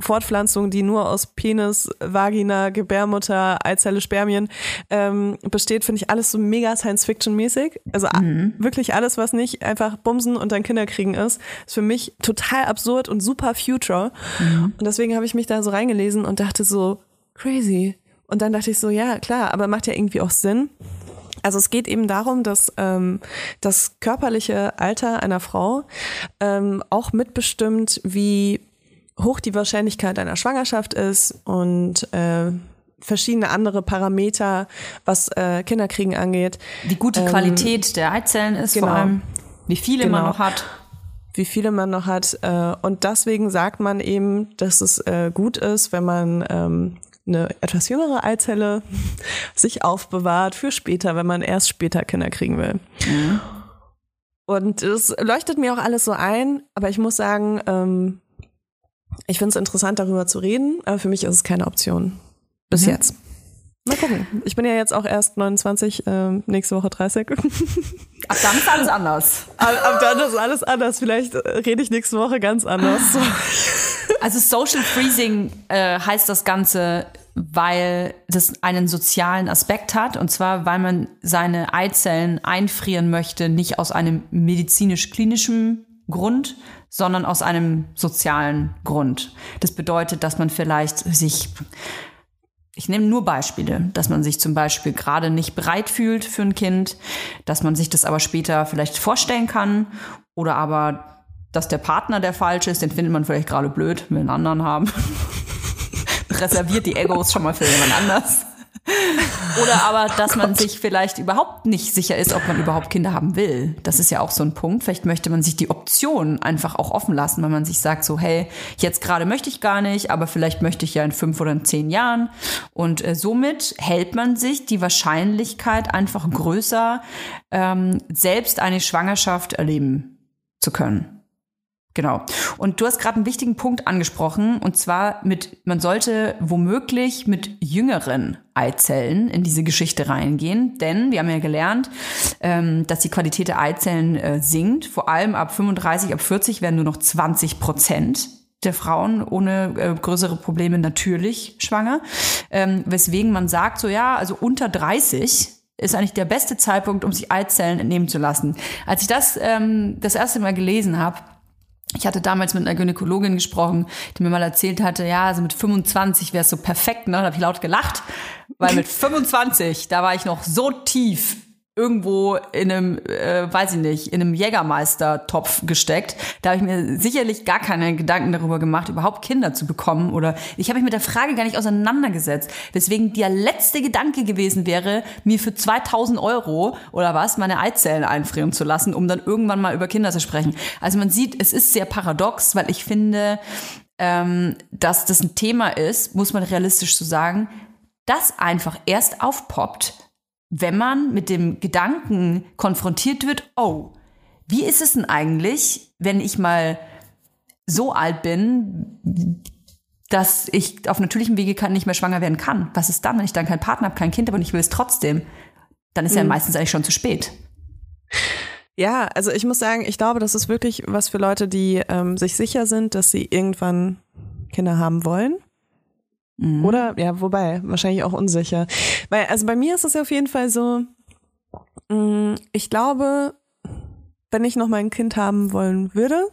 Speaker 1: Fortpflanzung, die nur aus Penis, Vagina, Gebärmutter, Eizelle, Spermien ähm, besteht, finde ich alles so mega Science-Fiction-mäßig. Also a- wirklich alles, was nicht einfach bumsen und dann Kinder kriegen ist, ist für mich total absurd und super future. Und deswegen habe ich mich da so reingelesen und dachte so, crazy. Und dann dachte ich so, ja, klar, aber macht ja irgendwie auch Sinn. Also es geht eben darum, dass ähm, das körperliche Alter einer Frau ähm, auch mitbestimmt, wie hoch die Wahrscheinlichkeit einer Schwangerschaft ist und äh, verschiedene andere Parameter, was äh, Kinderkriegen angeht.
Speaker 2: Die
Speaker 1: Ähm,
Speaker 2: Qualität der Eizellen ist vor
Speaker 1: genau.
Speaker 2: allem. Wie viele man
Speaker 1: Genau.
Speaker 2: noch hat.
Speaker 1: wie viele man noch hat. Äh, und deswegen sagt man eben, dass es äh, gut ist, wenn man ähm, eine etwas jüngere Eizelle sich aufbewahrt für später, wenn man erst später Kinder kriegen will. Und es leuchtet mir auch alles so ein, aber ich muss sagen, ähm, ich finde es interessant, darüber zu reden, aber für mich ist es keine Option. Bis
Speaker 2: Mhm.
Speaker 1: jetzt. Mal gucken. Ich bin ja jetzt auch erst 29, ähm, nächste Woche 30.
Speaker 2: Ab dann ist alles anders.
Speaker 1: ab, ab dann ist alles anders. Vielleicht äh, rede ich nächste Woche ganz anders.
Speaker 2: Also Social Freezing äh, heißt das Ganze, weil das einen sozialen Aspekt hat. Und zwar, weil man seine Eizellen einfrieren möchte, nicht aus einem medizinisch-klinischen Grund, sondern aus einem sozialen Grund. Das bedeutet, dass man vielleicht sich ich nehme nur Beispiele, dass man sich zum Beispiel gerade nicht bereit fühlt für ein Kind, dass man sich das aber später vielleicht vorstellen kann oder aber, dass der Partner der falsche ist, den findet man vielleicht gerade blöd, will einen anderen haben. Reserviert die Egos schon mal für jemand anders. Oder aber, dass man sich vielleicht überhaupt nicht sicher ist, ob man überhaupt Kinder haben will. Das ist ja auch so ein Punkt. Vielleicht möchte man sich die Option einfach auch offen lassen, weil man sich sagt so, hey, jetzt gerade möchte ich gar nicht, aber vielleicht möchte ich ja in fünf oder in zehn Jahren. Und äh, somit hält man sich die Wahrscheinlichkeit einfach größer, ähm, selbst eine Schwangerschaft erleben zu können. Genau. Und du hast gerade einen wichtigen Punkt angesprochen, und zwar mit, man sollte womöglich mit jüngeren Eizellen in diese Geschichte reingehen, denn wir haben ja gelernt, ähm, dass die Qualität der Eizellen äh, sinkt. Vor allem ab 35, ab 40 werden nur noch 20 Prozent der Frauen ohne äh, größere Probleme natürlich schwanger. Ähm, weswegen man sagt, so ja, also unter 30 ist eigentlich der beste Zeitpunkt, um sich Eizellen entnehmen zu lassen. Als ich das ähm, das erste Mal gelesen habe, ich hatte damals mit einer Gynäkologin gesprochen, die mir mal erzählt hatte, ja, also mit 25 wäre es so perfekt, ne? Da habe ich laut gelacht, weil mit 25, da war ich noch so tief irgendwo in einem, äh, weiß ich nicht, in einem Jägermeister-Topf gesteckt. Da habe ich mir sicherlich gar keine Gedanken darüber gemacht, überhaupt Kinder zu bekommen. Oder ich habe mich mit der Frage gar nicht auseinandergesetzt. Weswegen der letzte Gedanke gewesen wäre, mir für 2000 Euro oder was meine Eizellen einfrieren zu lassen, um dann irgendwann mal über Kinder zu sprechen. Also man sieht, es ist sehr paradox, weil ich finde, ähm, dass das ein Thema ist, muss man realistisch so sagen, das einfach erst aufpoppt, wenn man mit dem Gedanken konfrontiert wird, oh, wie ist es denn eigentlich, wenn ich mal so alt bin, dass ich auf natürlichem Wege kann, nicht mehr schwanger werden kann? Was ist dann, wenn ich dann keinen Partner habe, kein Kind habe und ich will es trotzdem? Dann ist ja meistens eigentlich schon zu spät.
Speaker 1: Ja, also ich muss sagen, ich glaube, das ist wirklich was für Leute, die ähm, sich sicher sind, dass sie irgendwann Kinder haben wollen. Oder, ja, wobei, wahrscheinlich auch unsicher. Weil, also bei mir ist es ja auf jeden Fall so, mh, ich glaube, wenn ich noch mal ein Kind haben wollen würde,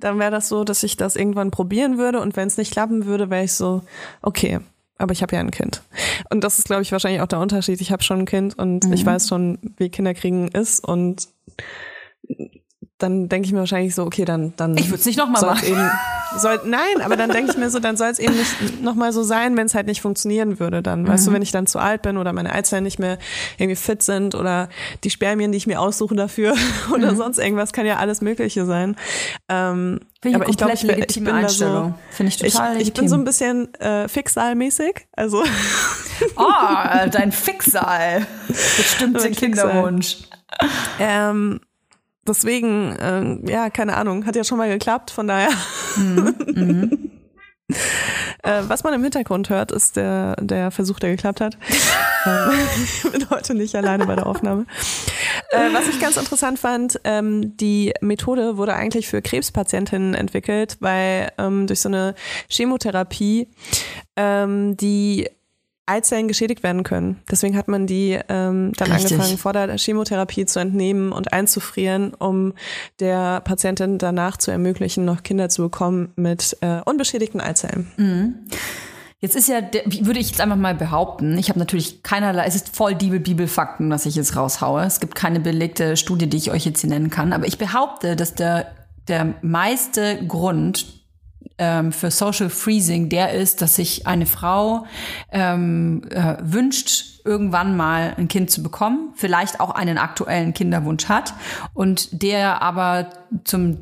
Speaker 1: dann wäre das so, dass ich das irgendwann probieren würde und wenn es nicht klappen würde, wäre ich so, okay, aber ich habe ja ein Kind. Und das ist, glaube ich, wahrscheinlich auch der Unterschied. Ich habe schon ein Kind und ich weiß schon, wie Kinderkriegen ist und dann denke ich mir wahrscheinlich so, okay, dann dann
Speaker 2: Ich würd's nicht noch mal
Speaker 1: soll's
Speaker 2: machen.
Speaker 1: Eben, soll, nein, aber dann denke ich mir so, dann soll es eben nicht noch mal so sein, wenn es halt nicht funktionieren würde. Dann, weißt du, wenn ich dann zu alt bin oder meine Eizellen nicht mehr irgendwie fit sind oder die Spermien, die ich mir aussuche dafür oder sonst irgendwas, kann ja alles Mögliche sein. Ähm,
Speaker 2: Finde ich
Speaker 1: aber ich glaube, ich, bin- ich bin da so,
Speaker 2: Finde ich total
Speaker 1: ich, ich bin
Speaker 2: legitim.
Speaker 1: so ein bisschen äh, fixalmäßig. Also
Speaker 2: Oh, dein Fixal. Bestimmte
Speaker 1: Mein Fixal.
Speaker 2: Kinderwunsch.
Speaker 1: ähm, deswegen, ähm, ja, keine Ahnung, hat ja schon mal geklappt, von daher. Äh, was man im Hintergrund hört, ist der, der Versuch, der geklappt hat. Ich bin heute nicht alleine bei der Aufnahme. Äh, was ich ganz interessant fand, ähm, die Methode wurde eigentlich für Krebspatientinnen entwickelt, weil ähm, durch so eine Chemotherapie ähm, die Eizellen geschädigt werden können. Deswegen hat man die ähm, dann
Speaker 2: Richtig.
Speaker 1: angefangen, vor der Chemotherapie zu entnehmen und einzufrieren, um der Patientin danach zu ermöglichen, noch Kinder zu bekommen mit äh, unbeschädigten Eizellen.
Speaker 2: Jetzt ist ja, würde ich jetzt einfach mal behaupten, ich habe natürlich keinerlei, es ist voll die Bibelfakten, was ich jetzt raushaue. Es gibt keine belegte Studie, die ich euch jetzt hier nennen kann. Aber ich behaupte, dass der, der meiste Grund ähm, für Social Freezing der ist, dass sich eine Frau ähm, äh, wünscht, irgendwann mal ein Kind zu bekommen, vielleicht auch einen aktuellen Kinderwunsch hat und der aber zum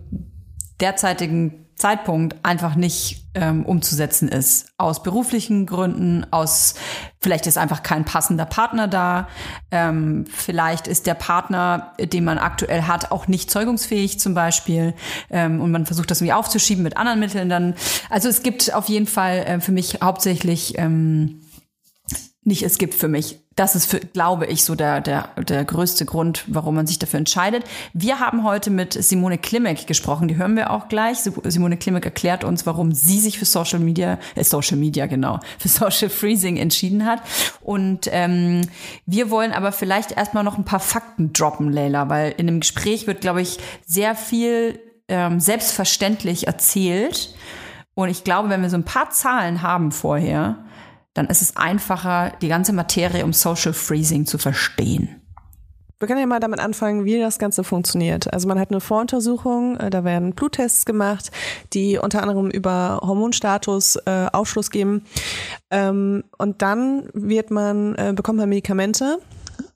Speaker 2: derzeitigen Zeitpunkt einfach nicht ähm, umzusetzen ist. Aus beruflichen Gründen, aus vielleicht ist einfach kein passender Partner da, ähm, vielleicht ist der Partner, den man aktuell hat, auch nicht zeugungsfähig zum Beispiel ähm, und man versucht das irgendwie aufzuschieben mit anderen Mitteln dann. Also es gibt auf jeden Fall äh, für mich hauptsächlich ähm, nicht es gibt für mich. Das ist, für, glaube ich, so der, der, der größte Grund, warum man sich dafür entscheidet. Wir haben heute mit Simone Klimek gesprochen, die hören wir auch gleich. Simone Klimek erklärt uns, warum sie sich für Social Media, äh, Social Media genau, für Social Freezing entschieden hat. Und ähm, wir wollen aber vielleicht erstmal noch ein paar Fakten droppen, Leila, weil in dem Gespräch wird, glaube ich, sehr viel ähm, selbstverständlich erzählt. Und ich glaube, wenn wir so ein paar Zahlen haben vorher, dann ist es einfacher, die ganze Materie um Social Freezing zu verstehen.
Speaker 1: Wir können ja mal damit anfangen, wie das Ganze funktioniert. Also man hat eine Voruntersuchung, äh, da werden Bluttests gemacht, die unter anderem über Hormonstatus äh, Aufschluss geben. Ähm, und dann wird man, äh, bekommt man Medikamente,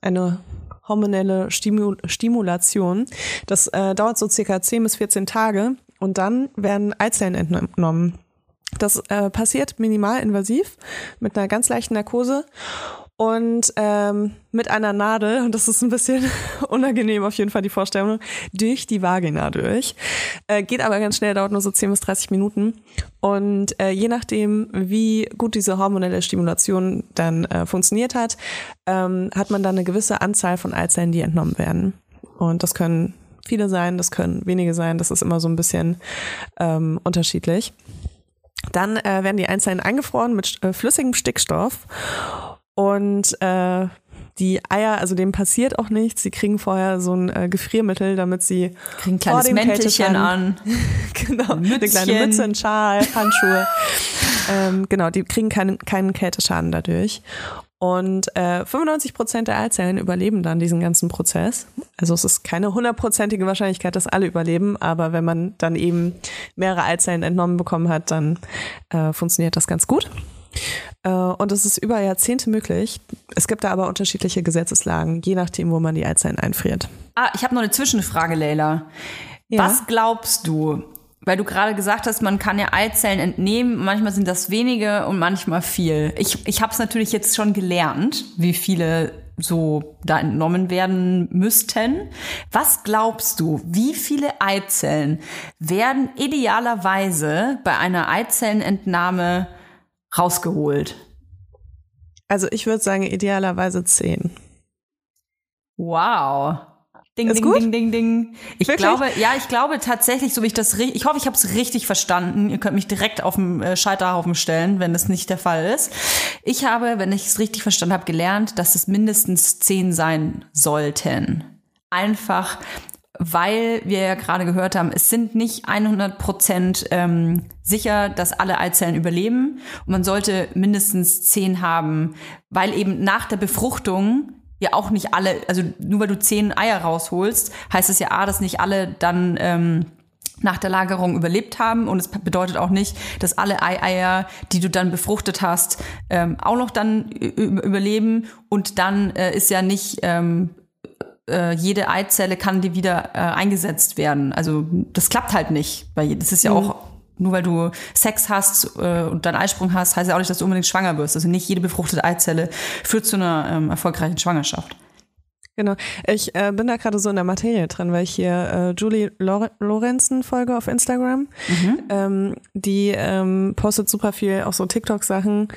Speaker 1: eine hormonelle Stimul Stimulation. Das äh, dauert so circa 10 bis 14 Tage und dann werden Eizellen entnommen. Das äh, passiert minimalinvasiv mit einer ganz leichten Narkose und ähm, mit einer Nadel, und das ist ein bisschen unangenehm auf jeden Fall die Vorstellung, durch die Vagina durch. Äh, geht aber ganz schnell, dauert nur so 10 bis 30 Minuten. Und äh, je nachdem, wie gut diese hormonelle Stimulation dann äh, funktioniert hat, ähm, hat man dann eine gewisse Anzahl von Eizellen, die entnommen werden. Und das können viele sein, das können wenige sein, das ist immer so ein bisschen ähm, unterschiedlich. Dann äh, werden die Einzelnen eingefroren mit äh, flüssigem Stickstoff und äh, die Eier, also dem passiert auch nichts. Sie kriegen vorher so ein äh, Gefriermittel, damit sie
Speaker 2: Kriegen ein
Speaker 1: vor
Speaker 2: kleines
Speaker 1: dem
Speaker 2: Mäntelchen an.
Speaker 1: genau, eine kleine
Speaker 2: Mützchen.
Speaker 1: Mütze, ein Schal, Handschuhe. ähm, genau, die kriegen keinen, keinen Kälteschaden dadurch. Und äh, 95 Prozent der Eizellen überleben dann diesen ganzen Prozess. Also es ist keine hundertprozentige Wahrscheinlichkeit, dass alle überleben, aber wenn man dann eben mehrere Eizellen entnommen bekommen hat, dann äh, funktioniert das ganz gut. Äh, und es ist über Jahrzehnte möglich. Es gibt da aber unterschiedliche Gesetzeslagen, je nachdem, wo man die Eizellen einfriert.
Speaker 2: Ah, ich habe noch eine Zwischenfrage, Leila.
Speaker 1: Ja.
Speaker 2: Was glaubst du? Weil du gerade gesagt hast, man kann ja Eizellen entnehmen. Manchmal sind das wenige und manchmal viel. Ich, ich habe es natürlich jetzt schon gelernt, wie viele so da entnommen werden müssten. Was glaubst du, wie viele Eizellen werden idealerweise bei einer Eizellenentnahme rausgeholt?
Speaker 1: Also ich würde sagen, idealerweise 10.
Speaker 2: Wow. Ding,
Speaker 1: Ist
Speaker 2: ding,
Speaker 1: gut?
Speaker 2: ding, ding, ding. Ich
Speaker 1: Wirklich?
Speaker 2: glaube, ja, ich glaube tatsächlich, so wie ich das, ri- ich hoffe, ich habe es richtig verstanden. Ihr könnt mich direkt auf dem äh, Scheiterhaufen stellen, wenn das nicht der Fall ist. Ich habe, wenn ich es richtig verstanden habe, gelernt, dass es mindestens zehn sein sollten. Einfach, weil wir ja gerade gehört haben, es sind nicht 100 Prozent ähm, sicher, dass alle Eizellen überleben. Und man sollte mindestens zehn haben, weil eben nach der Befruchtung ja auch nicht alle, also nur weil du zehn Eier rausholst, heißt es ja A, dass nicht alle dann ähm, nach der Lagerung überlebt haben. Und es bedeutet auch nicht, dass alle Eieier, die du dann befruchtet hast, ähm, auch noch dann überleben. Und dann äh, ist ja nicht ähm, äh, jede Eizelle kann die wieder äh, eingesetzt werden. Also das klappt halt nicht, weil das ist ja auch nur weil du Sex hast äh, und dann Eisprung hast, heißt ja auch nicht, dass du unbedingt schwanger wirst. Also nicht jede befruchtete Eizelle führt zu einer ähm, erfolgreichen Schwangerschaft.
Speaker 1: Genau. Ich äh, bin da gerade so in der Materie drin, weil ich hier äh, Julie Lor Lorenzen folge auf Instagram. Ähm, die ähm, postet super viel auch so TikTok-Sachen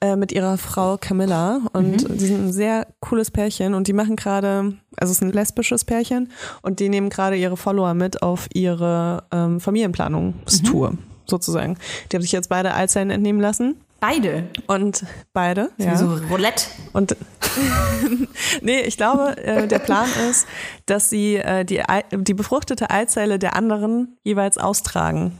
Speaker 1: äh, mit ihrer Frau Camilla. Und die sind ein sehr cooles Pärchen und die machen gerade, also es ist ein lesbisches Pärchen und die nehmen gerade ihre Follower mit auf ihre ähm, Familienplanungstour sozusagen. Die haben sich jetzt beide Eizellen entnehmen lassen.
Speaker 2: Beide.
Speaker 1: Und beide, ja.
Speaker 2: So Roulette.
Speaker 1: Und nee, ich glaube, äh, der Plan ist, dass sie äh, die, Ei- die befruchtete Eizelle der anderen jeweils austragen.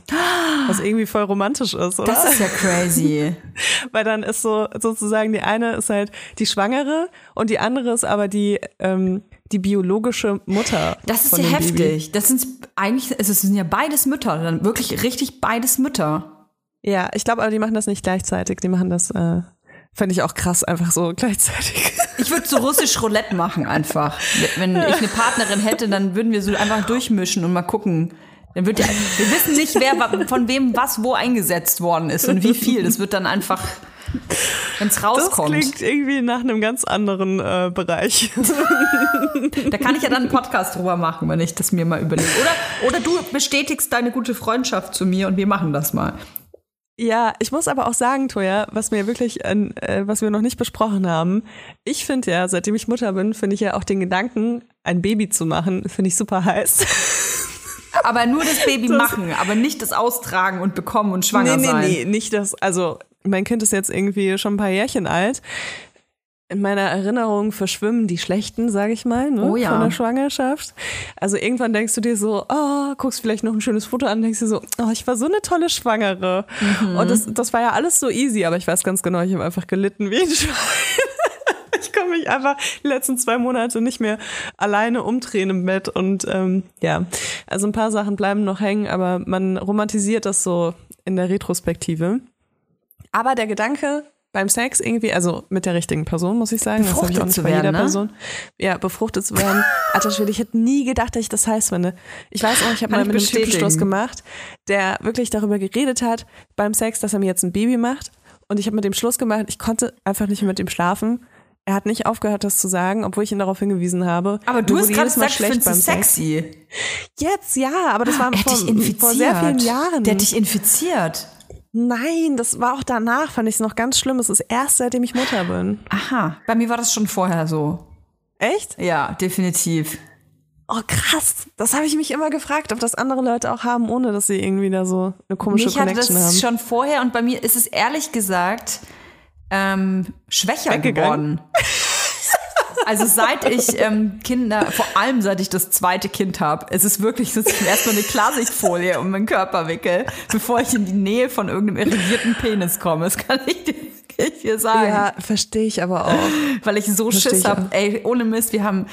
Speaker 1: Was irgendwie voll romantisch ist, oder?
Speaker 2: Das ist ja crazy.
Speaker 1: Weil dann ist so sozusagen die eine ist halt die Schwangere und die andere ist aber die ähm, die biologische Mutter.
Speaker 2: Das ist ja heftig.
Speaker 1: Baby.
Speaker 2: Das sind eigentlich, es sind ja beides Mütter, dann wirklich richtig beides Mütter.
Speaker 1: Ja, ich glaube, aber die machen das nicht gleichzeitig. Die machen das, äh, fände ich auch krass, einfach so gleichzeitig.
Speaker 2: Ich würde so russisch Roulette machen einfach. Wenn ich eine Partnerin hätte, dann würden wir so einfach durchmischen und mal gucken. Dann wird ja, wir wissen nicht, wer von wem was wo eingesetzt worden ist und wie viel. Das wird dann einfach, wenn es
Speaker 1: Das
Speaker 2: rauskommt.
Speaker 1: klingt irgendwie nach einem ganz anderen äh, Bereich.
Speaker 2: Da kann ich ja dann einen Podcast drüber machen, wenn ich das mir mal überlege. Oder, oder du bestätigst deine gute Freundschaft zu mir und wir machen das mal.
Speaker 1: Ja, ich muss aber auch sagen, Toja, was mir wirklich, äh, was wir noch nicht besprochen haben, ich finde ja, seitdem ich Mutter bin, finde ich ja auch den Gedanken, ein Baby zu machen, finde ich super heiß.
Speaker 2: Aber nur das Baby machen, aber nicht das Austragen und bekommen und schwanger
Speaker 1: nee, nee,
Speaker 2: sein.
Speaker 1: nee, nicht das, also mein Kind ist jetzt irgendwie schon ein paar Jährchen alt. In meiner Erinnerung verschwimmen die schlechten, sage ich mal, ne,
Speaker 2: Oh ja.
Speaker 1: von der Schwangerschaft. Also irgendwann denkst du dir so, oh, guckst vielleicht noch ein schönes Foto an, denkst dir so, oh, ich war so eine tolle Schwangere.
Speaker 2: Mhm.
Speaker 1: Und das, das war ja alles so easy, aber ich weiß ganz genau, ich habe einfach gelitten wie ein Schwein. Ich konnte mich einfach die letzten zwei Monate nicht mehr alleine umdrehen im Bett und ähm, ja, also ein paar Sachen bleiben noch hängen, aber man romantisiert das so in der Retrospektive. Aber der Gedanke beim Sex irgendwie, also mit der richtigen Person, muss ich sagen, das habe ich
Speaker 2: Befruchtet
Speaker 1: auch nicht
Speaker 2: zu
Speaker 1: bei
Speaker 2: werden,
Speaker 1: jeder
Speaker 2: ne?
Speaker 1: Person. Ja, befruchtet zu werden. Alter Schwede, ich hätte nie gedacht, dass ich das heiß finde. Ich weiß auch, ich habe mal mit einem Typen. Schluss gemacht, der wirklich darüber geredet hat beim Sex, dass er mir jetzt ein Baby macht. Und ich habe mit dem Schluss gemacht, ich konnte einfach nicht mehr mit ihm schlafen. Er hat nicht aufgehört, das zu sagen, obwohl ich ihn darauf hingewiesen habe.
Speaker 2: Aber du hast gerade gesagt, es
Speaker 1: beim Sex.
Speaker 2: sexy.
Speaker 1: Jetzt ja, aber das war vor, vor sehr vielen Jahren.
Speaker 2: Der hat dich infiziert.
Speaker 1: Nein, das war auch danach, fand ich es noch ganz schlimm. Es ist erst seitdem ich Mutter bin.
Speaker 2: Aha. Bei mir war das schon vorher so.
Speaker 1: Echt?
Speaker 2: Ja, definitiv.
Speaker 1: Oh krass, das habe ich mich immer gefragt, ob das andere Leute auch haben, ohne dass sie irgendwie da so eine komische
Speaker 2: Mich hatte
Speaker 1: Connection
Speaker 2: das
Speaker 1: haben.
Speaker 2: schon vorher und bei mir ist es ehrlich gesagt ähm, schwächer geworden. Also seit ich ähm, Kinder, vor allem seit ich das zweite Kind habe, es ist wirklich so, dass ich erstmal eine Klarsichtfolie um meinen Körper wickel, bevor ich in die Nähe von irgendeinem irrigierten Penis komme. Das kann ich dir, ich dir sagen.
Speaker 1: Ja, verstehe ich aber auch.
Speaker 2: Weil ich so
Speaker 1: Versteh
Speaker 2: Schiss
Speaker 1: ich
Speaker 2: hab.
Speaker 1: auch.
Speaker 2: Ey, ohne Mist, wir haben,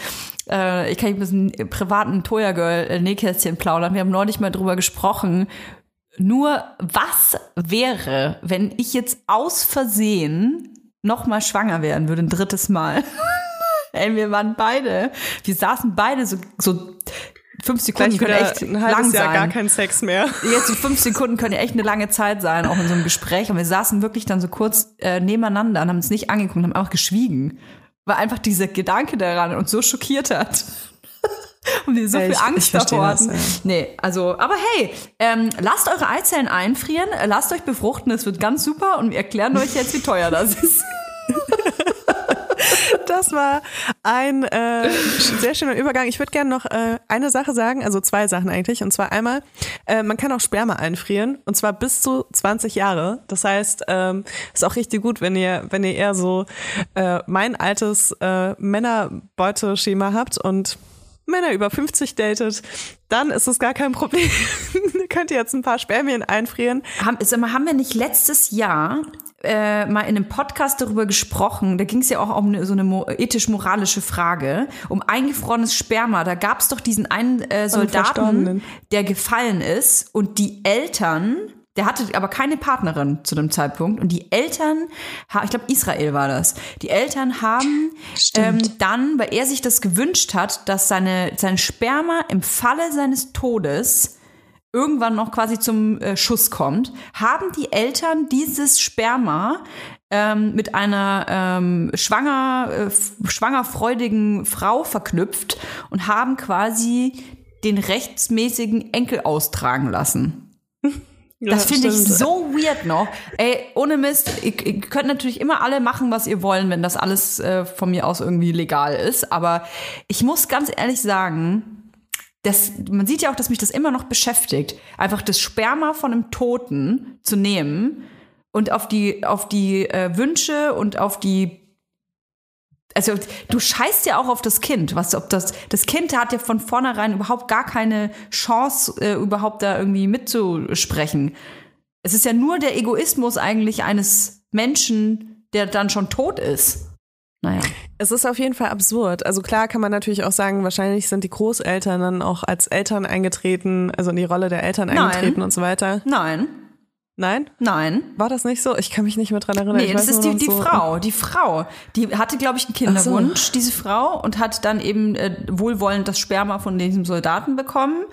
Speaker 2: äh, ich kann ein bisschen privaten Toya Girl äh, Nähkästchen plaudern. Wir haben neulich mal drüber gesprochen. Nur was wäre, wenn ich jetzt aus Versehen noch mal schwanger werden würde, ein drittes Mal? Ey, wir waren beide, wir saßen beide so, so fünf Sekunden können echt
Speaker 1: ein
Speaker 2: lang
Speaker 1: Jahr
Speaker 2: sein.
Speaker 1: gar kein Sex mehr.
Speaker 2: Jetzt so fünf Sekunden können ja echt eine lange Zeit sein, auch in so einem Gespräch. Und wir saßen wirklich dann so kurz äh, nebeneinander und haben uns nicht angeguckt, haben einfach geschwiegen. Weil einfach dieser Gedanke daran uns so schockiert hat. und wir so
Speaker 1: Ja,
Speaker 2: viel
Speaker 1: ich-
Speaker 2: Angst
Speaker 1: ich
Speaker 2: davor
Speaker 1: das,
Speaker 2: hatten.
Speaker 1: ja.
Speaker 2: Nee, also, aber hey, ähm, lasst eure Eizellen einfrieren, lasst euch befruchten, es wird ganz super und wir erklären euch jetzt, wie teuer das ist.
Speaker 1: Das war ein äh, sehr schöner Übergang. Ich würde gerne noch äh, eine Sache sagen, also zwei Sachen eigentlich. Und zwar einmal, äh, man kann auch Sperma einfrieren und zwar bis zu 20 Jahre. Das heißt, ähm, ist auch richtig gut, wenn ihr, wenn ihr eher so äh, mein altes äh, Männerbeuteschema habt und Männer über 50 datet, dann ist es gar kein Problem. Könnt ihr jetzt ein paar Spermien einfrieren.
Speaker 2: Haben, mal, haben wir nicht letztes Jahr äh, mal in einem Podcast darüber gesprochen, da ging es ja auch um eine, so eine mo- ethisch-moralische Frage, um eingefrorenes Sperma. Da gab es doch diesen einen äh, Soldaten, der gefallen ist und die Eltern, der hatte aber keine Partnerin zu dem Zeitpunkt und die Eltern, ich glaube Israel war das, die Eltern haben ähm, dann, weil er sich das gewünscht hat, dass seine, sein Sperma im Falle seines Todes irgendwann noch quasi zum äh, Schuss kommt, haben die Eltern dieses Sperma ähm, mit einer ähm, schwanger, äh, schwangerfreudigen Frau verknüpft und haben quasi den rechtsmäßigen Enkel austragen lassen. Das
Speaker 1: Ja,
Speaker 2: finde ich so weird noch. Ey, ohne Mist, ihr, ihr könnt natürlich immer alle machen, was ihr wollen, wenn das alles äh, von mir aus irgendwie legal ist. Aber ich muss ganz ehrlich sagen, das, man sieht ja auch, dass mich das immer noch beschäftigt, einfach das Sperma von einem Toten zu nehmen und auf die, auf die äh, Wünsche und auf die also du scheißt ja auch auf das Kind, was ob das das Kind hat ja von vornherein überhaupt gar keine Chance äh, überhaupt da irgendwie mitzusprechen. Es ist ja nur der Egoismus eigentlich eines Menschen, der dann schon tot ist. Naja.
Speaker 1: Es ist auf jeden Fall absurd. Also klar kann man natürlich auch sagen, wahrscheinlich sind die Großeltern dann auch als Eltern eingetreten, also in die Rolle der Eltern
Speaker 2: Nein.
Speaker 1: eingetreten und so weiter.
Speaker 2: Nein,
Speaker 1: Nein?
Speaker 2: nein.
Speaker 1: War das nicht so? Ich kann mich nicht mehr dran erinnern.
Speaker 2: Nee, das ist die, die
Speaker 1: so-
Speaker 2: Frau. Die Frau. Die hatte, glaube ich, einen Kinderwunsch, diese Frau, und hat dann eben äh, wohlwollend das Sperma von diesem Soldaten bekommen.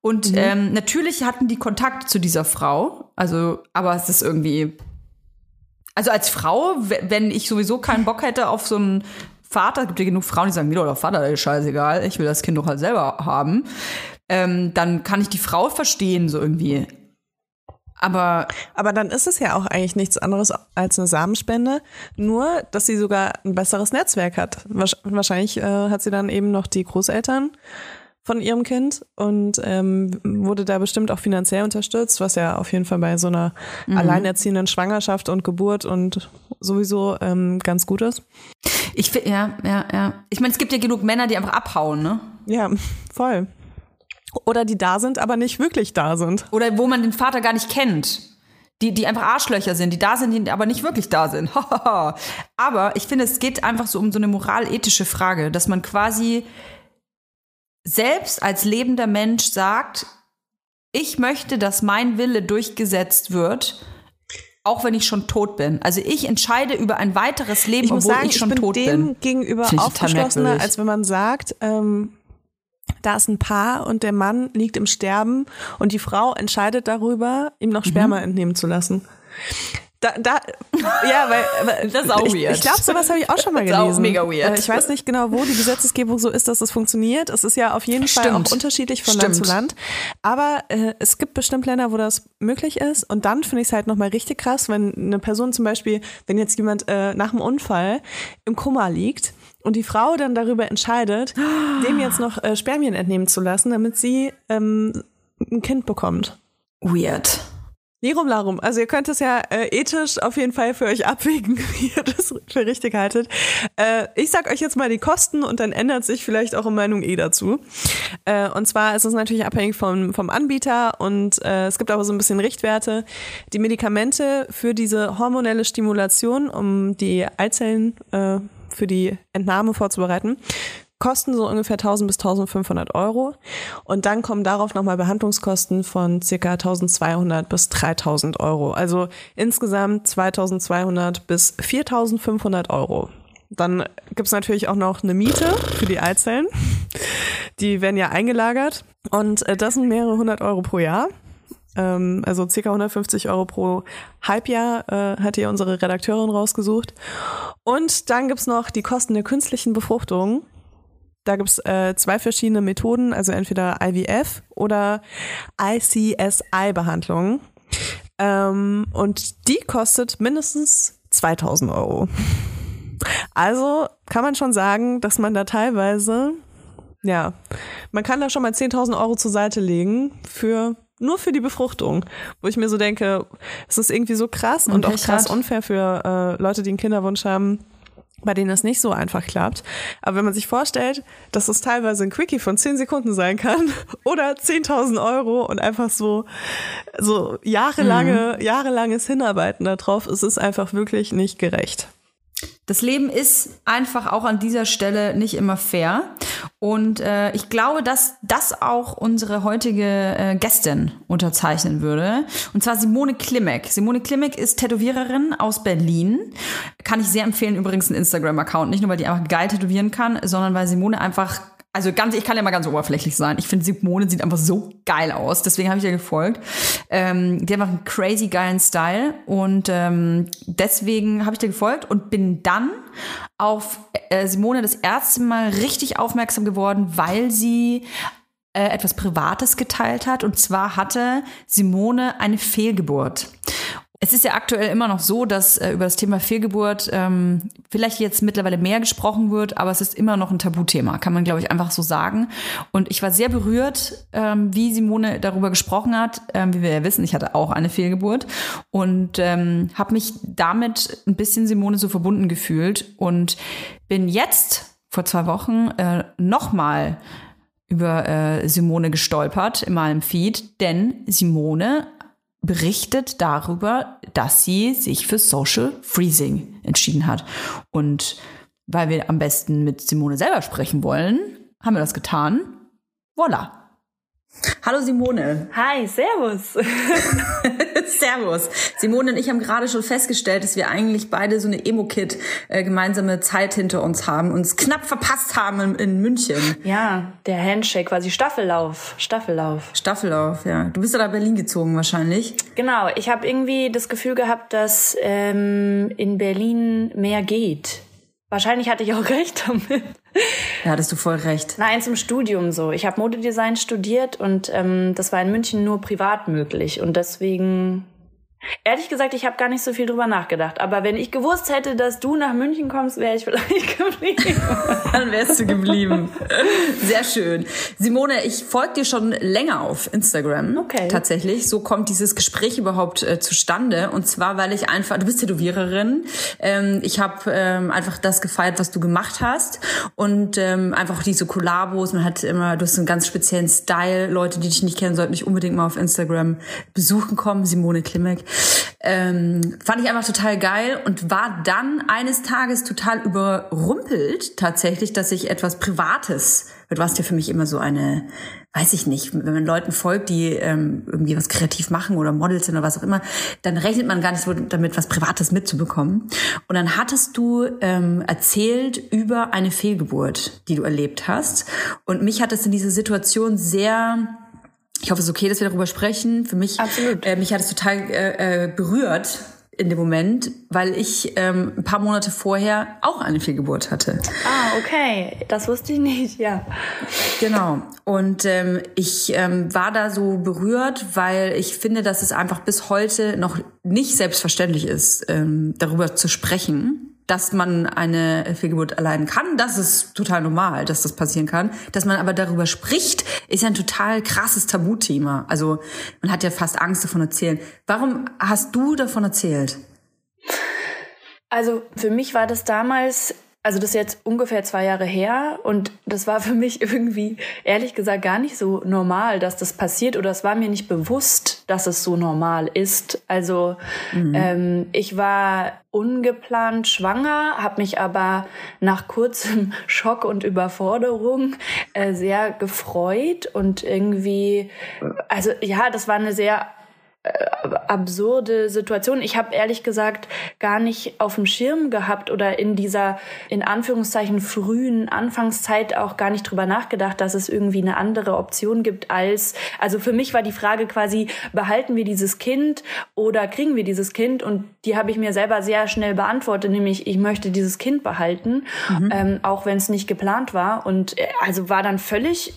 Speaker 2: Und
Speaker 1: Mhm.
Speaker 2: ähm, natürlich hatten die Kontakt zu dieser Frau. Also, aber es ist irgendwie. Also als Frau, wenn ich sowieso keinen Bock hätte auf so einen Vater, es gibt ja genug Frauen, die sagen, mir doch der Vater, ist scheißegal, ich will das Kind doch halt selber haben, ähm, dann kann ich die Frau verstehen, so irgendwie. Aber
Speaker 1: Aber dann ist es ja auch eigentlich nichts anderes als eine Samenspende, nur dass sie sogar ein besseres Netzwerk hat. Wahrscheinlich äh, hat sie dann eben noch die Großeltern von ihrem Kind und ähm, wurde da bestimmt auch finanziell unterstützt, was ja auf jeden Fall bei so einer alleinerziehenden Schwangerschaft und Geburt und sowieso ähm, ganz gut ist.
Speaker 2: Ich finde, ja, ja, ja. Ich meine, es gibt ja genug Männer, die einfach abhauen, ne?
Speaker 1: Ja, voll. Oder die da sind, aber nicht wirklich da sind.
Speaker 2: Oder wo man den Vater gar nicht kennt. Die, die einfach Arschlöcher sind, die da sind, die aber nicht wirklich da sind. aber ich finde, es geht einfach so um so eine moralethische Frage, dass man quasi selbst als lebender Mensch sagt, ich möchte, dass mein Wille durchgesetzt wird, auch wenn ich schon tot bin. Also ich entscheide über ein weiteres Leben,
Speaker 1: Ich
Speaker 2: obwohl
Speaker 1: sagen,
Speaker 2: ich
Speaker 1: ich
Speaker 2: schon
Speaker 1: bin
Speaker 2: tot
Speaker 1: dem
Speaker 2: bin.
Speaker 1: gegenüber
Speaker 2: ich
Speaker 1: aufgeschlossener, als wenn man sagt, ähm, da ist ein Paar und der Mann liegt im Sterben und die Frau entscheidet darüber, ihm
Speaker 2: Mhm.
Speaker 1: noch Sperma entnehmen zu lassen. Da, da, ja, weil,
Speaker 2: Das ist auch
Speaker 1: ich,
Speaker 2: weird.
Speaker 1: ich glaube, sowas habe ich auch schon mal
Speaker 2: Das ist auch
Speaker 1: gelesen.
Speaker 2: mega weird.
Speaker 1: Äh, Ich weiß nicht genau, wo die Gesetzesgebung so ist, dass das funktioniert. Es ist ja auf jeden Fall
Speaker 2: Stimmt.
Speaker 1: auch unterschiedlich von Land zu
Speaker 2: Stimmt.
Speaker 1: Land. Aber äh, es gibt bestimmt Länder, wo das möglich ist. Und dann finde ich es halt nochmal richtig krass, wenn eine Person zum Beispiel, wenn jetzt jemand äh, nach dem Unfall im Koma liegt und die Frau dann darüber entscheidet, dem jetzt noch äh, Spermien entnehmen zu lassen, damit sie ähm, ein Kind bekommt.
Speaker 2: Weird.
Speaker 1: Lirum Larum. Also ihr könnt es ja äh, ethisch auf jeden Fall für euch abwägen, wie ihr das für richtig haltet. Äh, ich sag euch jetzt mal die Kosten und dann ändert sich vielleicht eure Meinung eh dazu. Äh, und zwar ist es natürlich abhängig vom, vom Anbieter und äh, es gibt aber so ein bisschen Richtwerte. Die Medikamente für diese hormonelle Stimulation, um die Eizellen äh, für die Entnahme vorzubereiten, kosten so ungefähr 1000 bis 1500 Euro. Und dann kommen darauf nochmal Behandlungskosten von circa 1200 bis 3000 Euro. Also insgesamt 2200 bis 4500 Euro. Dann gibt's natürlich auch noch eine Miete für die Eizellen. Die werden ja eingelagert. Und äh, das sind mehrere hundert Euro pro Jahr. Ähm, also circa 150 Euro pro Halbjahr äh, hat hier unsere Redakteurin rausgesucht. Und dann gibt's noch die Kosten der künstlichen Befruchtung. Da gibt's äh, zwei verschiedene Methoden, also entweder IVF oder ICSI-Behandlung. Ähm, und die kostet mindestens 2000 Euro. Also kann man schon sagen, dass man da teilweise, ja, man kann da schon mal 10.000 Euro zur Seite legen für nur für die Befruchtung, wo ich mir so denke, es ist irgendwie so krass und auch
Speaker 2: Pech
Speaker 1: krass
Speaker 2: hat.
Speaker 1: unfair für äh, Leute, die einen Kinderwunsch haben, bei denen das nicht so einfach klappt. Aber wenn man sich vorstellt, dass es teilweise ein Quickie von 10 Sekunden sein kann oder 10.000 Euro und einfach so, so jahrelange, jahrelanges Hinarbeiten darauf, es ist einfach wirklich nicht gerecht.
Speaker 2: Das Leben ist einfach auch an dieser Stelle nicht immer fair. Und äh, ich glaube, dass das auch unsere heutige äh, Gästin unterzeichnen würde. Und zwar Simone Klimek. Simone Klimek ist Tätowiererin aus Berlin. Kann ich sehr empfehlen, übrigens einen Instagram-Account. Nicht nur, weil die einfach geil tätowieren kann, sondern weil Simone einfach also ganz, ich kann ja mal ganz oberflächlich sein. Ich finde, Simone sieht einfach so geil aus. Deswegen habe ich ihr gefolgt. Ähm, die hat einfach einen crazy geilen Style. Und ähm, deswegen habe ich dir gefolgt und bin dann auf äh, Simone das erste Mal richtig aufmerksam geworden, weil sie äh, etwas Privates geteilt hat. Und zwar hatte Simone eine Fehlgeburt. Es ist ja aktuell immer noch so, dass äh, über das Thema Fehlgeburt ähm, vielleicht jetzt mittlerweile mehr gesprochen wird, aber es ist immer noch ein Tabuthema, kann man, glaube ich, einfach so sagen. Und ich war sehr berührt, ähm, wie Simone darüber gesprochen hat. Ähm, wie wir ja wissen, ich hatte auch eine Fehlgeburt und ähm, habe mich damit ein bisschen Simone so verbunden gefühlt und bin jetzt vor zwei Wochen äh, nochmal über äh, Simone gestolpert in meinem Feed, denn Simone berichtet darüber, dass sie sich für Social Freezing entschieden hat. Und weil wir am besten mit Simone selber sprechen wollen, haben wir das getan. Voila. Hallo Simone.
Speaker 5: Hi, servus.
Speaker 2: Servus. Simone und ich haben gerade schon festgestellt, dass wir eigentlich beide so eine Emo-Kid äh, gemeinsame Zeit hinter uns haben, uns knapp verpasst haben in, in München.
Speaker 5: Ja, der Handshake, quasi Staffellauf. Staffellauf.
Speaker 2: Staffellauf, ja. Du bist ja nach Berlin gezogen wahrscheinlich.
Speaker 5: Genau, ich habe irgendwie das Gefühl gehabt, dass ähm, in Berlin mehr geht. Wahrscheinlich hatte ich auch recht damit.
Speaker 2: Ja, hattest du voll recht.
Speaker 5: Nein, zum Studium so. Ich habe Modedesign studiert und ähm, das war in München nur privat möglich. Und deswegen, ehrlich gesagt, ich habe gar nicht so viel drüber nachgedacht. Aber wenn ich gewusst hätte, dass du nach München kommst, wäre ich vielleicht geblieben.
Speaker 2: Dann wärst du geblieben. Sehr schön. Simone, ich folge dir schon länger auf Instagram.
Speaker 5: Okay.
Speaker 2: Tatsächlich. So kommt dieses Gespräch überhaupt äh, zustande. Und zwar, weil ich einfach, du bist Tätowiererin. Ähm, ich habe ähm, einfach das gefeiert, was du gemacht hast. Und ähm, einfach diese Kollabos. Man hat immer, du hast einen ganz speziellen Style. Leute, die dich nicht kennen, sollten dich unbedingt mal auf Instagram besuchen kommen. Simone Klimek. Ähm, fand ich einfach total geil und war dann eines Tages total überrumpelt tatsächlich, dass ich etwas Privates, du warst ja für mich immer so eine, weiß ich nicht, wenn man Leuten folgt, die ähm, irgendwie was kreativ machen oder Models sind oder was auch immer, dann rechnet man gar nicht so damit, was Privates mitzubekommen. Und dann hattest du ähm, erzählt über eine Fehlgeburt, die du erlebt hast. Und mich hat das in dieser Situation sehr ich hoffe, es ist okay, dass wir darüber sprechen. Für mich,
Speaker 5: Absolut.
Speaker 2: Äh, mich hat es total äh, äh, berührt in dem Moment, weil ich ähm, ein paar Monate vorher auch eine Fehlgeburt hatte.
Speaker 5: ah, okay. Das wusste ich nicht, ja.
Speaker 2: Genau. Und ähm, ich ähm, war da so berührt, weil ich finde, dass es einfach bis heute noch nicht selbstverständlich ist, ähm, darüber zu sprechen dass man eine Fehlgeburt erleiden kann. Das ist total normal, dass das passieren kann. Dass man aber darüber spricht, ist ja ein total krasses Tabuthema. Also man hat ja fast Angst davon erzählen. Warum hast du davon erzählt?
Speaker 5: Also für mich war das damals, also das ist jetzt ungefähr zwei Jahre her und das war für mich irgendwie ehrlich gesagt gar nicht so normal, dass das passiert oder es war mir nicht bewusst, dass es so normal ist. Also ähm, ich war ungeplant schwanger, habe mich aber nach kurzem Schock und Überforderung äh, sehr gefreut und irgendwie, also ja, das war eine sehr absurde Situation. Ich habe ehrlich gesagt gar nicht auf dem Schirm gehabt oder in dieser in Anführungszeichen frühen Anfangszeit auch gar nicht drüber nachgedacht, dass es irgendwie eine andere Option gibt als also für mich war die Frage quasi behalten wir dieses Kind oder kriegen wir dieses Kind? Und die habe ich mir selber sehr schnell beantwortet, nämlich ich möchte dieses Kind behalten, ähm, auch wenn es nicht geplant war. Und äh, also war dann völlig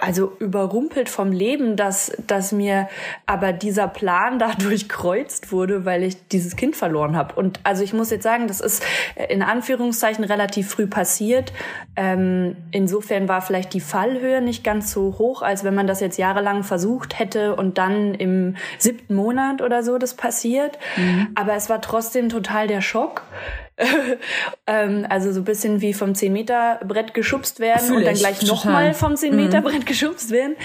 Speaker 5: also überrumpelt vom Leben, dass, dass mir aber dieser Plan dadurch kreuzt wurde, weil ich dieses Kind verloren habe. Und also ich muss jetzt sagen, das ist in Anführungszeichen relativ früh passiert. Ähm, insofern war vielleicht die Fallhöhe nicht ganz so hoch, als wenn man das jetzt jahrelang versucht hätte und dann im siebten Monat oder so das passiert. Aber es war trotzdem total der Schock. ähm, also so ein bisschen wie vom 10-Meter-Brett geschubst werden
Speaker 2: Fühl
Speaker 5: und dann
Speaker 2: ich,
Speaker 5: gleich nochmal vom 10-Meter-Brett geschubst werden.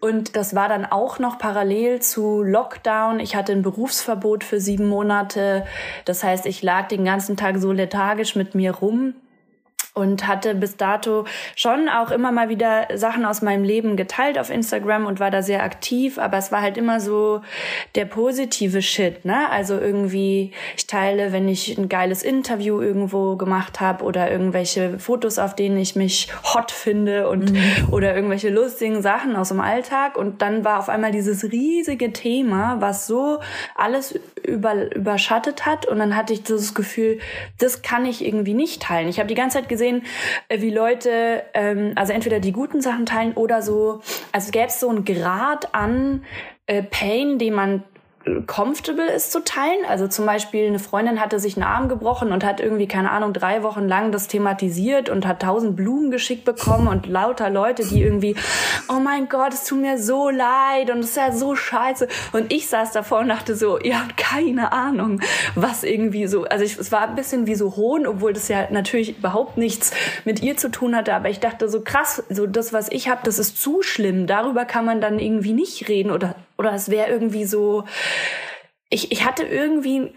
Speaker 5: Und das war dann auch noch parallel zu Lockdown. Ich hatte ein Berufsverbot für sieben Monate. Das heißt, ich lag den ganzen Tag so lethargisch mit mir rum und hatte bis dato schon auch immer mal wieder Sachen aus meinem Leben geteilt auf Instagram und war da sehr aktiv, aber es war halt immer so der positive Shit, ne? Also irgendwie ich teile, wenn ich ein geiles Interview irgendwo gemacht habe oder irgendwelche Fotos, auf denen ich mich hot finde und oder irgendwelche lustigen Sachen aus dem Alltag und dann war auf einmal dieses riesige Thema, was so alles über, überschattet hat und dann hatte ich das Gefühl, das kann ich irgendwie nicht teilen. Ich habe die ganze Zeit gesehen, äh, wie Leute, ähm, also entweder die guten Sachen teilen oder so, also gäbe es so einen Grad an äh, Pain, den man comfortable ist zu teilen. Also zum Beispiel eine Freundin hatte sich einen Arm gebrochen und hat irgendwie, keine Ahnung, drei Wochen lang das thematisiert und hat tausend Blumen geschickt bekommen und lauter Leute, die irgendwie, oh mein Gott, es tut mir so leid und es ist ja so scheiße. Und ich saß davor und dachte so, ihr habt keine Ahnung, was irgendwie so, also ich, es war ein bisschen wie so Hohn, obwohl das ja natürlich überhaupt nichts mit ihr zu tun hatte, aber ich dachte so krass, so das, was ich habe, das ist zu schlimm. Darüber kann man dann irgendwie nicht reden oder oder es wäre irgendwie so, ich, ich hatte irgendwie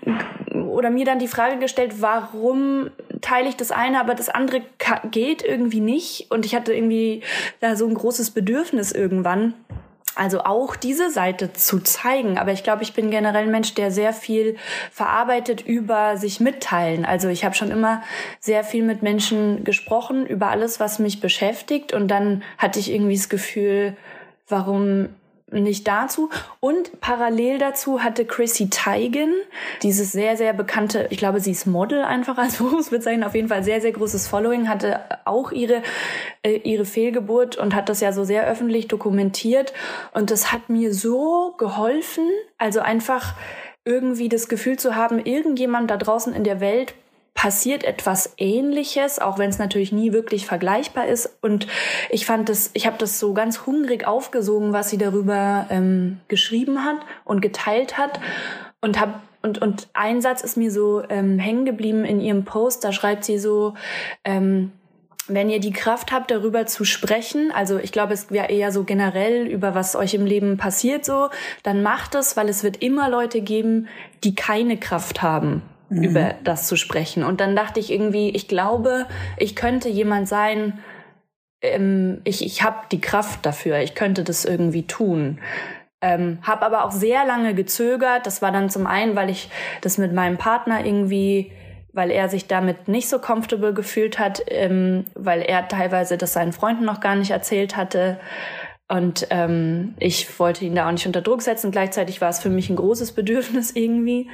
Speaker 5: oder mir dann die Frage gestellt, warum teile ich das eine, aber das andere geht irgendwie nicht. Und ich hatte irgendwie da so ein großes Bedürfnis irgendwann. Also auch diese Seite zu zeigen. Aber ich glaube, ich bin generell ein Mensch, der sehr viel verarbeitet über sich mitteilen. Also ich habe schon immer sehr viel mit Menschen gesprochen über alles, was mich beschäftigt. Und dann hatte ich irgendwie das Gefühl, warum nicht dazu. Und parallel dazu hatte Chrissy Teigen, dieses sehr, sehr bekannte, ich glaube, sie ist Model einfach als Berufsbezeichnung, auf jeden Fall sehr, sehr großes Following, hatte auch ihre, äh, ihre Fehlgeburt und hat das ja so sehr öffentlich dokumentiert. Und das hat mir so geholfen, also einfach irgendwie das Gefühl zu haben, irgendjemand da draußen in der Welt passiert etwas ähnliches, auch wenn es natürlich nie wirklich vergleichbar ist. Und ich fand das, ich habe das so ganz hungrig aufgesogen, was sie darüber ähm, geschrieben hat und geteilt hat. Und hab und, und ein Satz ist mir so ähm, hängen geblieben in ihrem Post, da schreibt sie so, ähm, wenn ihr die Kraft habt, darüber zu sprechen, also ich glaube, es wäre eher so generell über was euch im Leben passiert so, dann macht es, weil es wird immer Leute geben, die keine Kraft haben, über das zu sprechen. Und dann dachte ich irgendwie, ich glaube, ich könnte jemand sein, ähm, ich, ich habe die Kraft dafür, ich könnte das irgendwie tun. Ähm, habe aber auch sehr lange gezögert. Das war dann zum einen, weil ich das mit meinem Partner irgendwie, weil er sich damit nicht so comfortable gefühlt hat, ähm, weil er teilweise das seinen Freunden noch gar nicht erzählt hatte. Und ähm, ich wollte ihn da auch nicht unter Druck setzen. Gleichzeitig war es für mich ein großes Bedürfnis irgendwie.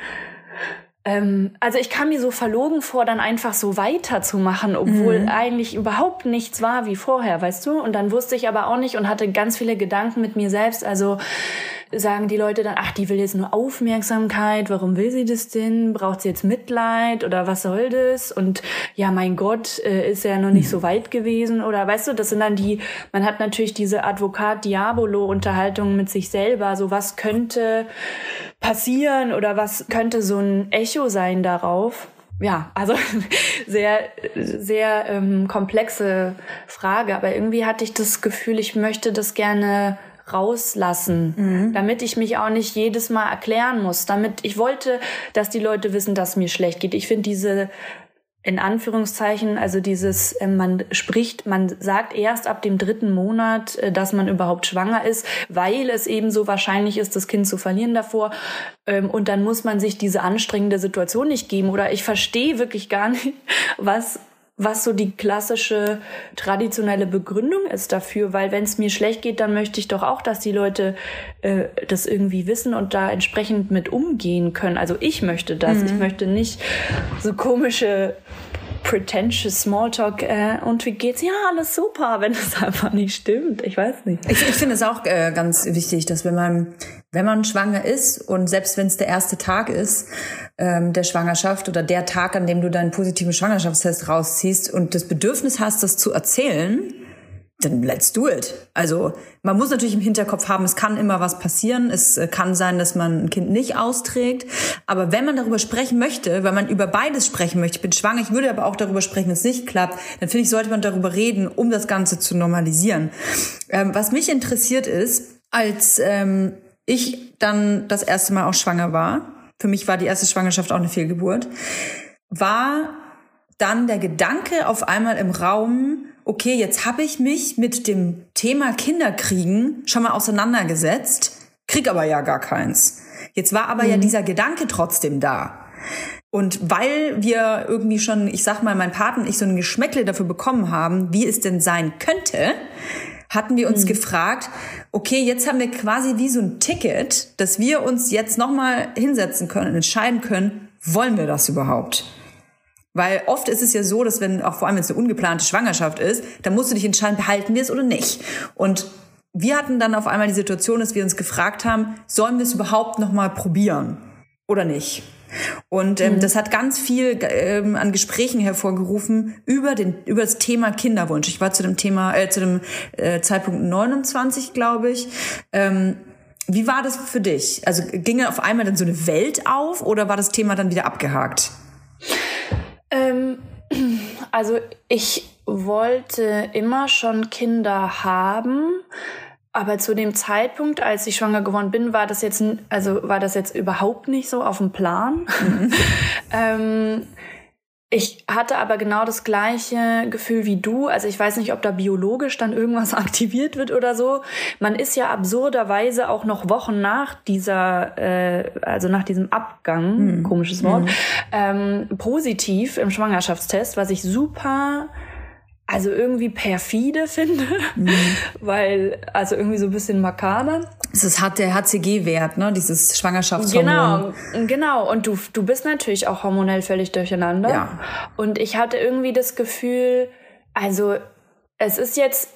Speaker 5: Ähm, also ich kam mir so verlogen vor, dann einfach so weiterzumachen, obwohl eigentlich überhaupt nichts war wie vorher, weißt du? Und dann wusste ich aber auch nicht und hatte ganz viele Gedanken mit mir selbst. Also sagen die Leute dann, ach, die will jetzt nur Aufmerksamkeit, warum will sie das denn? Braucht sie jetzt Mitleid oder was soll das? Und ja, mein Gott, äh, ist ja noch nicht so weit gewesen oder weißt du, das sind dann die, man hat natürlich diese Advokat-Diabolo-Unterhaltung mit sich selber, so was könnte passieren oder was könnte so ein Echo sein darauf? Ja, also sehr, sehr ähm, komplexe Frage, aber irgendwie hatte ich das Gefühl, ich möchte das gerne rauslassen, damit ich mich auch nicht jedes Mal erklären muss, damit ich wollte, dass die Leute wissen, dass mir schlecht geht. Ich finde diese in Anführungszeichen, also dieses, äh, man spricht, man sagt erst ab dem dritten Monat, äh, dass man überhaupt schwanger ist, weil es eben so wahrscheinlich ist, das Kind zu verlieren davor. Ähm, Und dann muss man sich diese anstrengende Situation nicht geben. Oder ich verstehe wirklich gar nicht, was was so die klassische traditionelle Begründung ist dafür, weil wenn es mir schlecht geht, dann möchte ich doch auch, dass die Leute äh, das irgendwie wissen und da entsprechend mit umgehen können. Also ich möchte das. Ich möchte nicht so komische pretentious Smalltalk äh, und wie geht's? Ja, alles super, wenn es einfach nicht stimmt. Ich weiß nicht.
Speaker 2: Ich, ich finde es auch äh, ganz wichtig, dass wenn man, wenn man schwanger ist und selbst wenn es der erste Tag ist ähm, der Schwangerschaft oder der Tag, an dem du deinen positiven Schwangerschaftstest rausziehst und das Bedürfnis hast, das zu erzählen, dann let's do it. Also man muss natürlich im Hinterkopf haben, es kann immer was passieren. Es äh, kann sein, dass man ein Kind nicht austrägt. Aber wenn man darüber sprechen möchte, wenn man über beides sprechen möchte, ich bin schwanger, ich würde aber auch darüber sprechen, wenn es nicht klappt, dann finde ich, sollte man darüber reden, um das Ganze zu normalisieren. Ähm, was mich interessiert ist, als ähm, ich dann das erste Mal auch schwanger war, für mich war die erste Schwangerschaft auch eine Fehlgeburt, war dann der Gedanke auf einmal im Raum, okay, jetzt habe ich mich mit dem Thema Kinderkriegen schon mal auseinandergesetzt, krieg aber ja gar keins. Jetzt war aber ja dieser Gedanke trotzdem da. Und weil wir irgendwie schon, ich sag mal, mein Partner und ich so ein Geschmäckle dafür bekommen haben, wie es denn sein könnte, hatten wir uns gefragt, okay, jetzt haben wir quasi wie so ein Ticket, dass wir uns jetzt nochmal hinsetzen können und entscheiden können, wollen wir das überhaupt? Weil oft ist es ja so, dass wenn, auch vor allem wenn es eine ungeplante Schwangerschaft ist, dann musst du dich entscheiden, behalten wir es oder nicht. Und wir hatten dann auf einmal die Situation, dass wir uns gefragt haben, sollen wir es überhaupt noch mal probieren oder nicht? Und ähm, das hat ganz viel ähm, an Gesprächen hervorgerufen über den über das Thema Kinderwunsch. Ich war zu dem Thema äh, zu dem äh, Zeitpunkt 29, glaube ich. Ähm, wie war das für dich? Also ging auf einmal dann so eine Welt auf oder war das Thema dann wieder abgehakt?
Speaker 5: Ähm, also ich wollte immer schon Kinder haben, aber zu dem Zeitpunkt, als ich schwanger geworden bin, war das jetzt, also war das jetzt überhaupt nicht so auf dem Plan. ähm, ich hatte aber genau das gleiche Gefühl wie du. Also ich weiß nicht, ob da biologisch dann irgendwas aktiviert wird oder so. Man ist ja absurderweise auch noch Wochen nach dieser, äh, also nach diesem Abgang, komisches Wort, ähm, positiv im Schwangerschaftstest, was ich super also irgendwie perfide finde, weil, also irgendwie so ein bisschen makaber.
Speaker 2: Es ist hat der HCG-Wert, ne? Dieses Schwangerschaftshormon.
Speaker 5: Genau, genau. Und du, du bist natürlich auch hormonell völlig durcheinander.
Speaker 2: Ja.
Speaker 5: Und ich hatte irgendwie das Gefühl, also es ist jetzt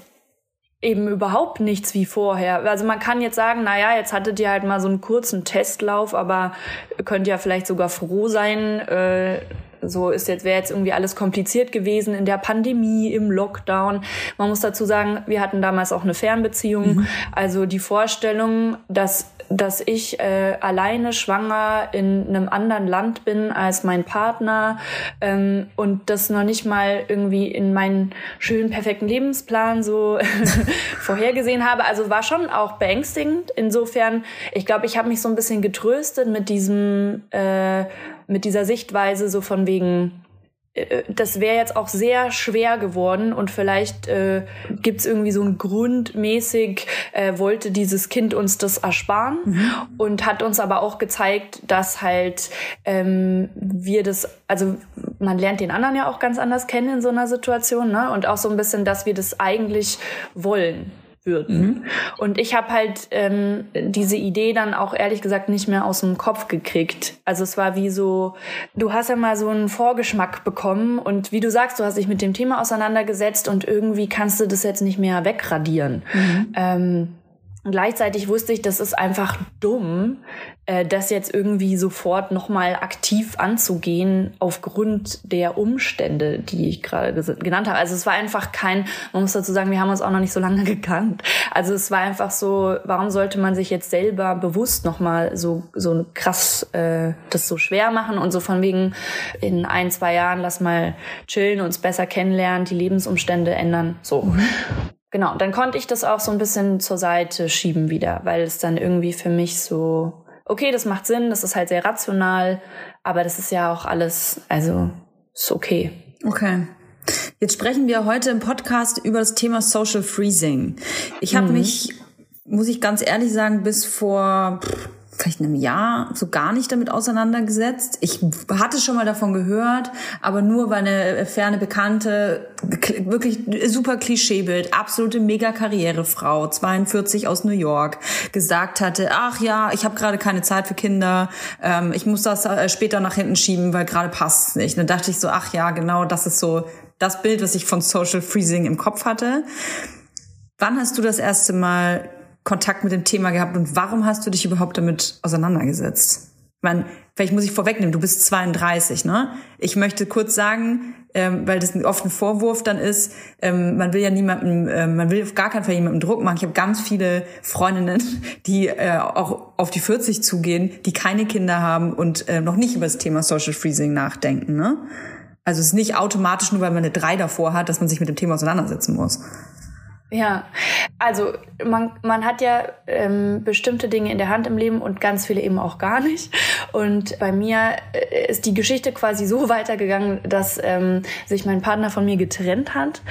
Speaker 5: eben überhaupt nichts wie vorher. Also man kann jetzt sagen, na ja, jetzt hattet ihr halt mal so einen kurzen Testlauf, aber ihr könnt ja vielleicht sogar froh sein, äh, so ist jetzt wäre jetzt irgendwie alles kompliziert gewesen in der Pandemie, im Lockdown. Man muss dazu sagen, wir hatten damals auch eine Fernbeziehung. Also die Vorstellung, dass dass ich äh, alleine schwanger in einem anderen Land bin als mein Partner ähm, und das noch nicht mal irgendwie in meinen schönen perfekten Lebensplan so vorhergesehen habe. Also war schon auch beängstigend. Insofern, ich glaube, ich habe mich so ein bisschen getröstet mit diesem äh, mit dieser Sichtweise so von wegen das wäre jetzt auch sehr schwer geworden und vielleicht äh, gibt es irgendwie so ein grundmäßig, äh, wollte dieses Kind uns das ersparen und hat uns aber auch gezeigt, dass halt ähm, wir das, also man lernt den anderen ja auch ganz anders kennen in so einer Situation ne? und auch so ein bisschen, dass wir das eigentlich wollen würden. Und ich habe halt ähm, diese Idee dann auch ehrlich gesagt nicht mehr aus dem Kopf gekriegt. Also es war wie so, du hast ja mal so einen Vorgeschmack bekommen und wie du sagst, du hast dich mit dem Thema auseinandergesetzt und irgendwie kannst du das jetzt nicht mehr wegradieren. Ähm, Gleichzeitig wusste ich, das ist einfach dumm, äh, das jetzt irgendwie sofort nochmal aktiv anzugehen aufgrund der Umstände, die ich gerade genannt habe. Also es war einfach kein, man muss dazu sagen, wir haben uns auch noch nicht so lange gekannt. Also es war einfach so, warum sollte man sich jetzt selber bewusst nochmal so, so krass äh, das so schwer machen und so von wegen in ein, zwei Jahren lass mal chillen, uns besser kennenlernen, die Lebensumstände ändern. So. Genau, dann konnte ich das auch so ein bisschen zur Seite schieben wieder, weil es dann irgendwie für mich so, okay, das macht Sinn, das ist halt sehr rational, aber das ist ja auch alles, also ist okay.
Speaker 2: Okay. Jetzt sprechen wir heute im Podcast über das Thema Social Freezing. Ich habe mich, muss ich ganz ehrlich sagen, bis vor vielleicht einem Jahr so gar nicht damit auseinandergesetzt. Ich hatte schon mal davon gehört, aber nur weil eine ferne Bekannte, wirklich super Klischeebild, absolute Mega-Karrierefrau, 42 aus New York, gesagt hatte, ach ja, ich habe gerade keine Zeit für Kinder, ähm, ich muss das äh, später nach hinten schieben, weil gerade passt nicht. Dann dachte ich so, ach ja, genau, das ist so das Bild, was ich von Social Freezing im Kopf hatte. Wann hast du das erste Mal Kontakt mit dem Thema gehabt und warum hast du dich überhaupt damit auseinandergesetzt? Ich meine, vielleicht muss ich vorwegnehmen, du bist 32, ne? Ich möchte kurz sagen, ähm, weil das oft ein Vorwurf dann ist, ähm, man will ja niemandem, ähm, man will auf gar keinen Fall jemandem Druck machen. Ich habe ganz viele Freundinnen, die äh, auch auf die 40 zugehen, die keine Kinder haben und äh, noch nicht über das Thema Social Freezing nachdenken, ne? Also es ist nicht automatisch nur, weil man eine 3 davor hat, dass man sich mit dem Thema auseinandersetzen muss.
Speaker 5: Ja, also man, man hat ja ähm, bestimmte Dinge in der Hand im Leben und ganz viele eben auch gar nicht. Und bei mir äh, ist die Geschichte quasi so weitergegangen, dass ähm, sich mein Partner von mir getrennt hat.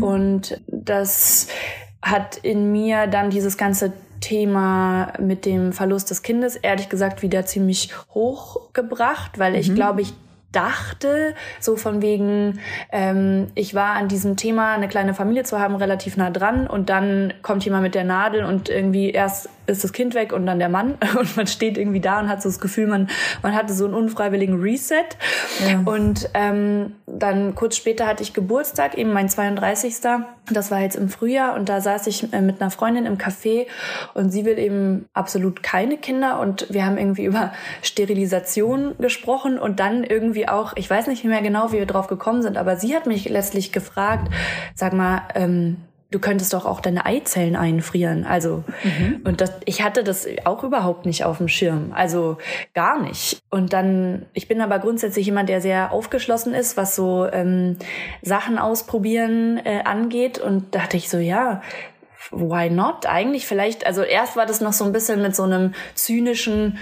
Speaker 5: Und das hat in mir dann dieses ganze Thema mit dem Verlust des Kindes ehrlich gesagt wieder ziemlich hochgebracht, weil ich glaube, ich dachte, so von wegen, ähm, ich war an diesem Thema, eine kleine Familie zu haben, relativ nah dran und dann kommt jemand mit der Nadel und irgendwie erst ist das Kind weg und dann der Mann und man steht irgendwie da und hat so das Gefühl, man, man hatte so einen unfreiwilligen Reset. Und ähm, dann kurz später hatte ich Geburtstag, eben mein 32. Das war jetzt im Frühjahr und da saß ich äh, mit einer Freundin im Café und sie will eben absolut keine Kinder und wir haben irgendwie über Sterilisation gesprochen und dann irgendwie auch, ich weiß nicht mehr genau, wie wir drauf gekommen sind, aber sie hat mich letztlich gefragt, sag mal, ähm, du könntest doch auch deine Eizellen einfrieren. Also, und das, ich hatte das auch überhaupt nicht auf dem Schirm. Also gar nicht. Und dann, ich bin aber grundsätzlich jemand, der sehr aufgeschlossen ist, was so ähm, Sachen ausprobieren äh, angeht. Und dachte ich so, ja, why not? Eigentlich vielleicht, also erst war das noch so ein bisschen mit so einem zynischen,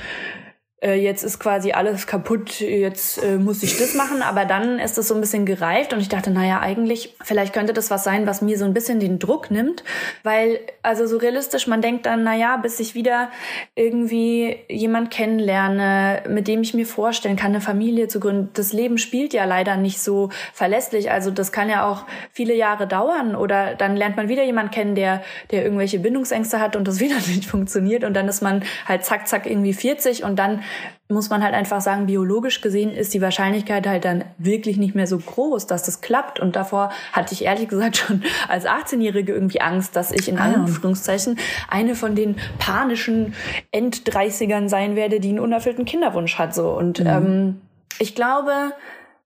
Speaker 5: äh, jetzt ist quasi alles kaputt, jetzt äh, muss ich das machen, aber dann ist das so ein bisschen gereift und ich dachte, naja, eigentlich, vielleicht könnte das was sein, was mir so ein bisschen den Druck nimmt, weil, also so realistisch, man denkt dann, naja, bis ich wieder irgendwie jemand kennenlerne, mit dem ich mir vorstellen kann, eine Familie zu gründen, das Leben spielt ja leider nicht so verlässlich, also das kann ja auch viele Jahre dauern. Oder dann lernt man wieder jemand kennen, der, der irgendwelche Bindungsängste hat und das wieder nicht funktioniert. Und dann ist man halt zack, zack irgendwie 40 und dann muss man halt einfach sagen, biologisch gesehen ist die Wahrscheinlichkeit halt dann wirklich nicht mehr so groß, dass das klappt. Und davor hatte ich ehrlich gesagt schon als 18-Jährige irgendwie Angst, dass ich in Anführungszeichen eine von den panischen End-30ern sein werde, die einen unerfüllten Kinderwunsch hat. So. Und ähm, ich glaube,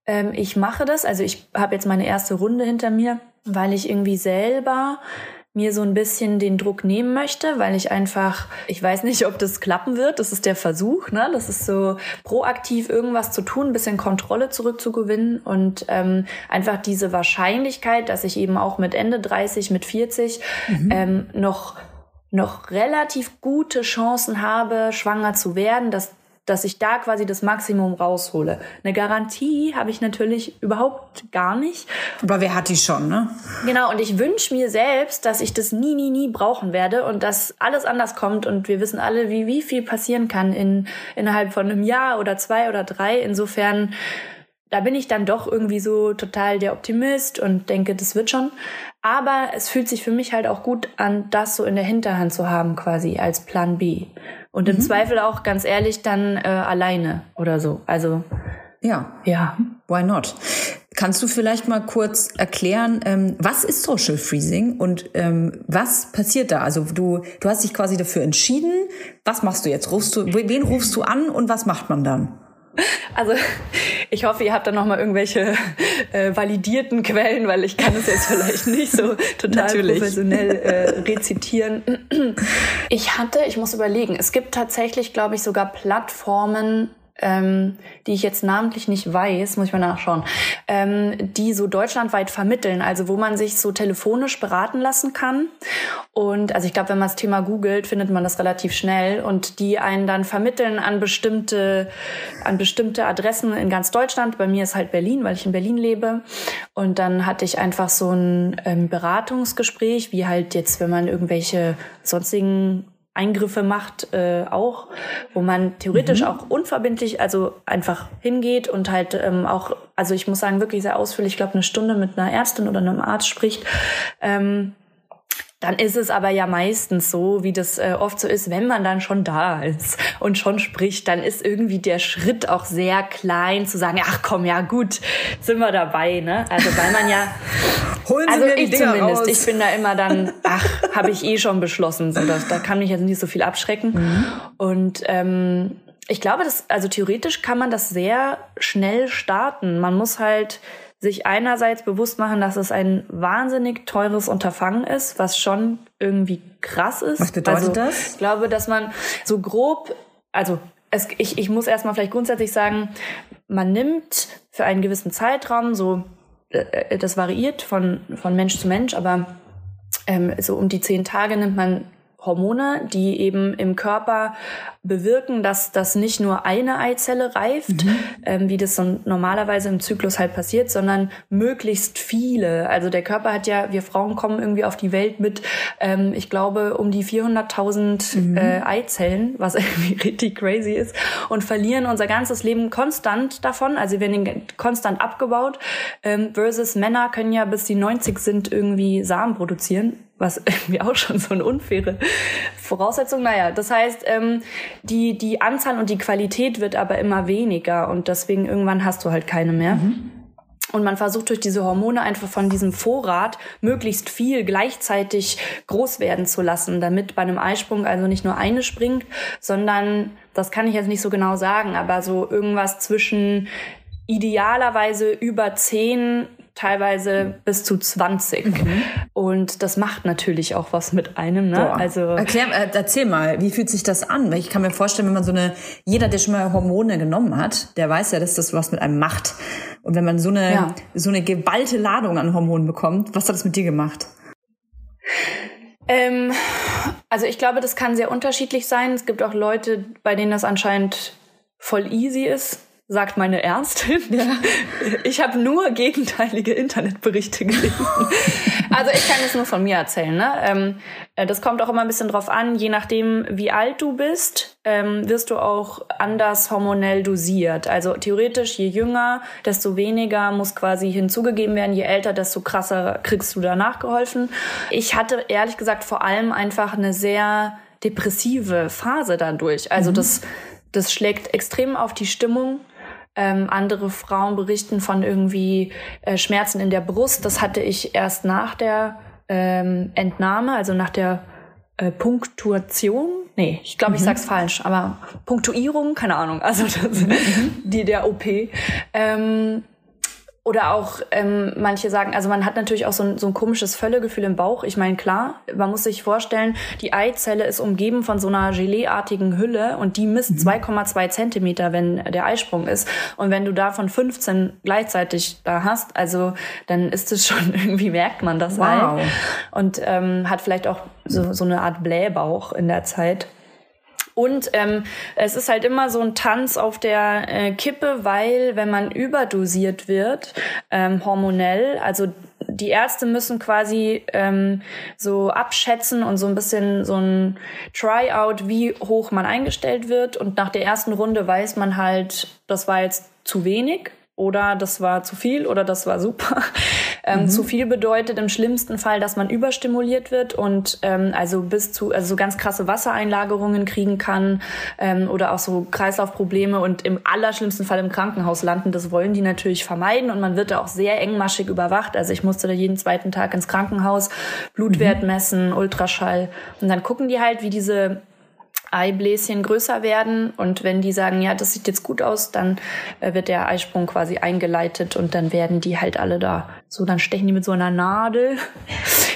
Speaker 5: ähm, ich mache das. Also ich habe jetzt meine erste Runde hinter mir, weil ich irgendwie selber mir so ein bisschen den Druck nehmen möchte, weil ich einfach, ich weiß nicht, ob das klappen wird. Das ist der Versuch, ne? Das ist so proaktiv irgendwas zu tun, ein bisschen Kontrolle zurückzugewinnen und ähm, einfach diese Wahrscheinlichkeit, dass ich eben auch mit Ende 30, mit 40 ähm, noch noch relativ gute Chancen habe, schwanger zu werden, dass dass ich da quasi das Maximum raushole. Eine Garantie habe ich natürlich überhaupt gar nicht.
Speaker 6: Aber wer hat die schon, ne?
Speaker 5: Genau, und ich wünsche mir selbst, dass ich das nie, nie, nie brauchen werde und dass alles anders kommt und wir wissen alle, wie, wie viel passieren kann in, innerhalb von einem Jahr oder zwei oder drei. Insofern, da bin ich dann doch irgendwie so total der Optimist und denke, das wird schon. Aber es fühlt sich für mich halt auch gut an, das so in der Hinterhand zu haben, quasi als Plan B. Und im Zweifel auch ganz ehrlich dann äh, alleine oder so. Also,
Speaker 6: Ja.
Speaker 5: ja.
Speaker 6: Why not? Kannst du vielleicht mal kurz erklären, ähm, was ist Social Freezing und ähm, was passiert da? Also du, du hast dich quasi dafür entschieden. Was machst du jetzt? Rufst du, wen rufst du an und was macht man dann?
Speaker 5: Also ich hoffe, ihr habt da noch mal irgendwelche äh, validierten Quellen, weil ich kann es jetzt vielleicht nicht so total
Speaker 6: Natürlich.
Speaker 5: professionell äh, rezitieren. Ich hatte, ich muss überlegen, es gibt tatsächlich, glaube ich, sogar Plattformen, ähm, die ich jetzt namentlich nicht weiß, muss ich mal nachschauen, ähm, die so deutschlandweit vermitteln, also wo man sich so telefonisch beraten lassen kann. Und also ich glaube, wenn man das Thema googelt, findet man das relativ schnell und die einen dann vermitteln an bestimmte, an bestimmte Adressen in ganz Deutschland. Bei mir ist halt Berlin, weil ich in Berlin lebe. Und dann hatte ich einfach so ein ähm, Beratungsgespräch, wie halt jetzt, wenn man irgendwelche sonstigen Eingriffe macht äh, auch, wo man theoretisch auch unverbindlich, also einfach hingeht und halt ähm, auch, also ich muss sagen, wirklich sehr ausführlich, ich glaube, eine Stunde mit einer Ärztin oder einem Arzt spricht. Ähm, dann ist es aber ja meistens so, wie das äh, oft so ist, wenn man dann schon da ist und schon spricht, dann ist irgendwie der Schritt auch sehr klein zu sagen, ach komm, ja gut, sind wir dabei, ne? Also weil man ja
Speaker 6: Holen Sie
Speaker 5: also
Speaker 6: mir die
Speaker 5: ich
Speaker 6: Dinger
Speaker 5: zumindest,
Speaker 6: raus.
Speaker 5: ich bin da immer dann, ach, habe ich eh schon beschlossen, so, das, da kann mich jetzt nicht so viel abschrecken. Und ähm, ich glaube, das, also theoretisch kann man das sehr schnell starten. Man muss halt sich einerseits bewusst machen, dass es ein wahnsinnig teures Unterfangen ist, was schon irgendwie krass ist.
Speaker 6: Was bedeutet
Speaker 5: also,
Speaker 6: das?
Speaker 5: Ich glaube, dass man so grob, also es, ich, ich muss erstmal vielleicht grundsätzlich sagen, man nimmt für einen gewissen Zeitraum so äh, das variiert von, von Mensch zu Mensch, aber ähm, so um die zehn Tage nimmt man Hormone, die eben im Körper bewirken, dass das nicht nur eine Eizelle reift, ähm, wie das so normalerweise im Zyklus halt passiert, sondern möglichst viele. Also der Körper hat ja, wir Frauen kommen irgendwie auf die Welt mit, ähm, ich glaube, um die 400.000 äh, Eizellen, was irgendwie richtig crazy ist, und verlieren unser ganzes Leben konstant davon. Also wir werden konstant abgebaut, ähm, versus Männer können ja bis die 90 sind irgendwie Samen produzieren was irgendwie auch schon so eine unfaire Voraussetzung. Naja, das heißt, ähm, die, die Anzahl und die Qualität wird aber immer weniger und deswegen irgendwann hast du halt keine mehr. Und man versucht durch diese Hormone einfach von diesem Vorrat möglichst viel gleichzeitig groß werden zu lassen, damit bei einem Eisprung also nicht nur eine springt, sondern, das kann ich jetzt nicht so genau sagen, aber so irgendwas zwischen idealerweise über zehn teilweise bis zu 20. Und das macht natürlich auch was mit einem. Ne?
Speaker 6: Boah.
Speaker 5: Also
Speaker 6: Erklär, äh, erzähl mal, wie fühlt sich das an? Weil ich kann mir vorstellen, wenn man so eine, jeder, der schon mal Hormone genommen hat, der weiß ja, dass das was mit einem macht. Und wenn man so eine,
Speaker 5: Ja.
Speaker 6: so eine geballte Ladung an Hormonen bekommt, was hat das mit dir gemacht?
Speaker 5: Ähm, also ich glaube, das kann sehr unterschiedlich sein. Es gibt auch Leute, bei denen das anscheinend voll easy ist, sagt meine Ärztin. Ich habe nur gegenteilige Internetberichte gelesen. also ich kann es nur von mir erzählen. Ne? Ähm, äh, das kommt auch immer ein bisschen drauf an, je nachdem, wie alt du bist, ähm, wirst du auch anders hormonell dosiert. Also theoretisch, je jünger, desto weniger muss quasi hinzugegeben werden. Je älter, desto krasser kriegst du danach geholfen. Ich hatte ehrlich gesagt vor allem einfach eine sehr depressive Phase dadurch. Also das, das schlägt extrem auf die Stimmung. Ähm, andere Frauen berichten von irgendwie äh, Schmerzen in der Brust. Das hatte ich erst nach der ähm, Entnahme, also nach der äh, Punktuation. Nee, ich glaube, ich sag's falsch, aber Punktuierung, keine Ahnung. Also das, die der OP. Ähm, oder auch ähm, manche sagen, also man hat natürlich auch so ein, so ein komisches Völlegefühl im Bauch. Ich meine, klar, man muss sich vorstellen, die Eizelle ist umgeben von so einer Geleeartigen Hülle und die misst 2,2 Zentimeter, wenn der Eisprung ist. Und wenn du davon 15 gleichzeitig da hast, also dann ist es schon irgendwie, merkt man das
Speaker 6: Wow.
Speaker 5: halt. Und ähm, hat vielleicht auch so, so eine Art Blähbauch in der Zeit. Und ähm, es ist halt immer so ein Tanz auf der äh, Kippe, weil wenn man überdosiert wird, ähm, hormonell, also die Ärzte müssen quasi ähm, so abschätzen und so ein bisschen so ein Tryout, wie hoch man eingestellt wird. Und nach der ersten Runde weiß man halt, das war jetzt zu wenig oder das war zu viel oder das war super. Ähm, Zu viel bedeutet im schlimmsten Fall, dass man überstimuliert wird und ähm, also bis zu also so ganz krasse Wassereinlagerungen kriegen kann ähm, oder auch so Kreislaufprobleme und im allerschlimmsten Fall im Krankenhaus landen. Das wollen die natürlich vermeiden und man wird da auch sehr engmaschig überwacht. Also ich musste da jeden zweiten Tag ins Krankenhaus, Blutwert messen, Ultraschall und dann gucken die halt, wie diese Eibläschen größer werden. Und wenn die sagen, ja, das sieht jetzt gut aus, dann äh, wird der Eisprung quasi eingeleitet und dann werden die halt alle da. So, dann stechen die mit so einer Nadel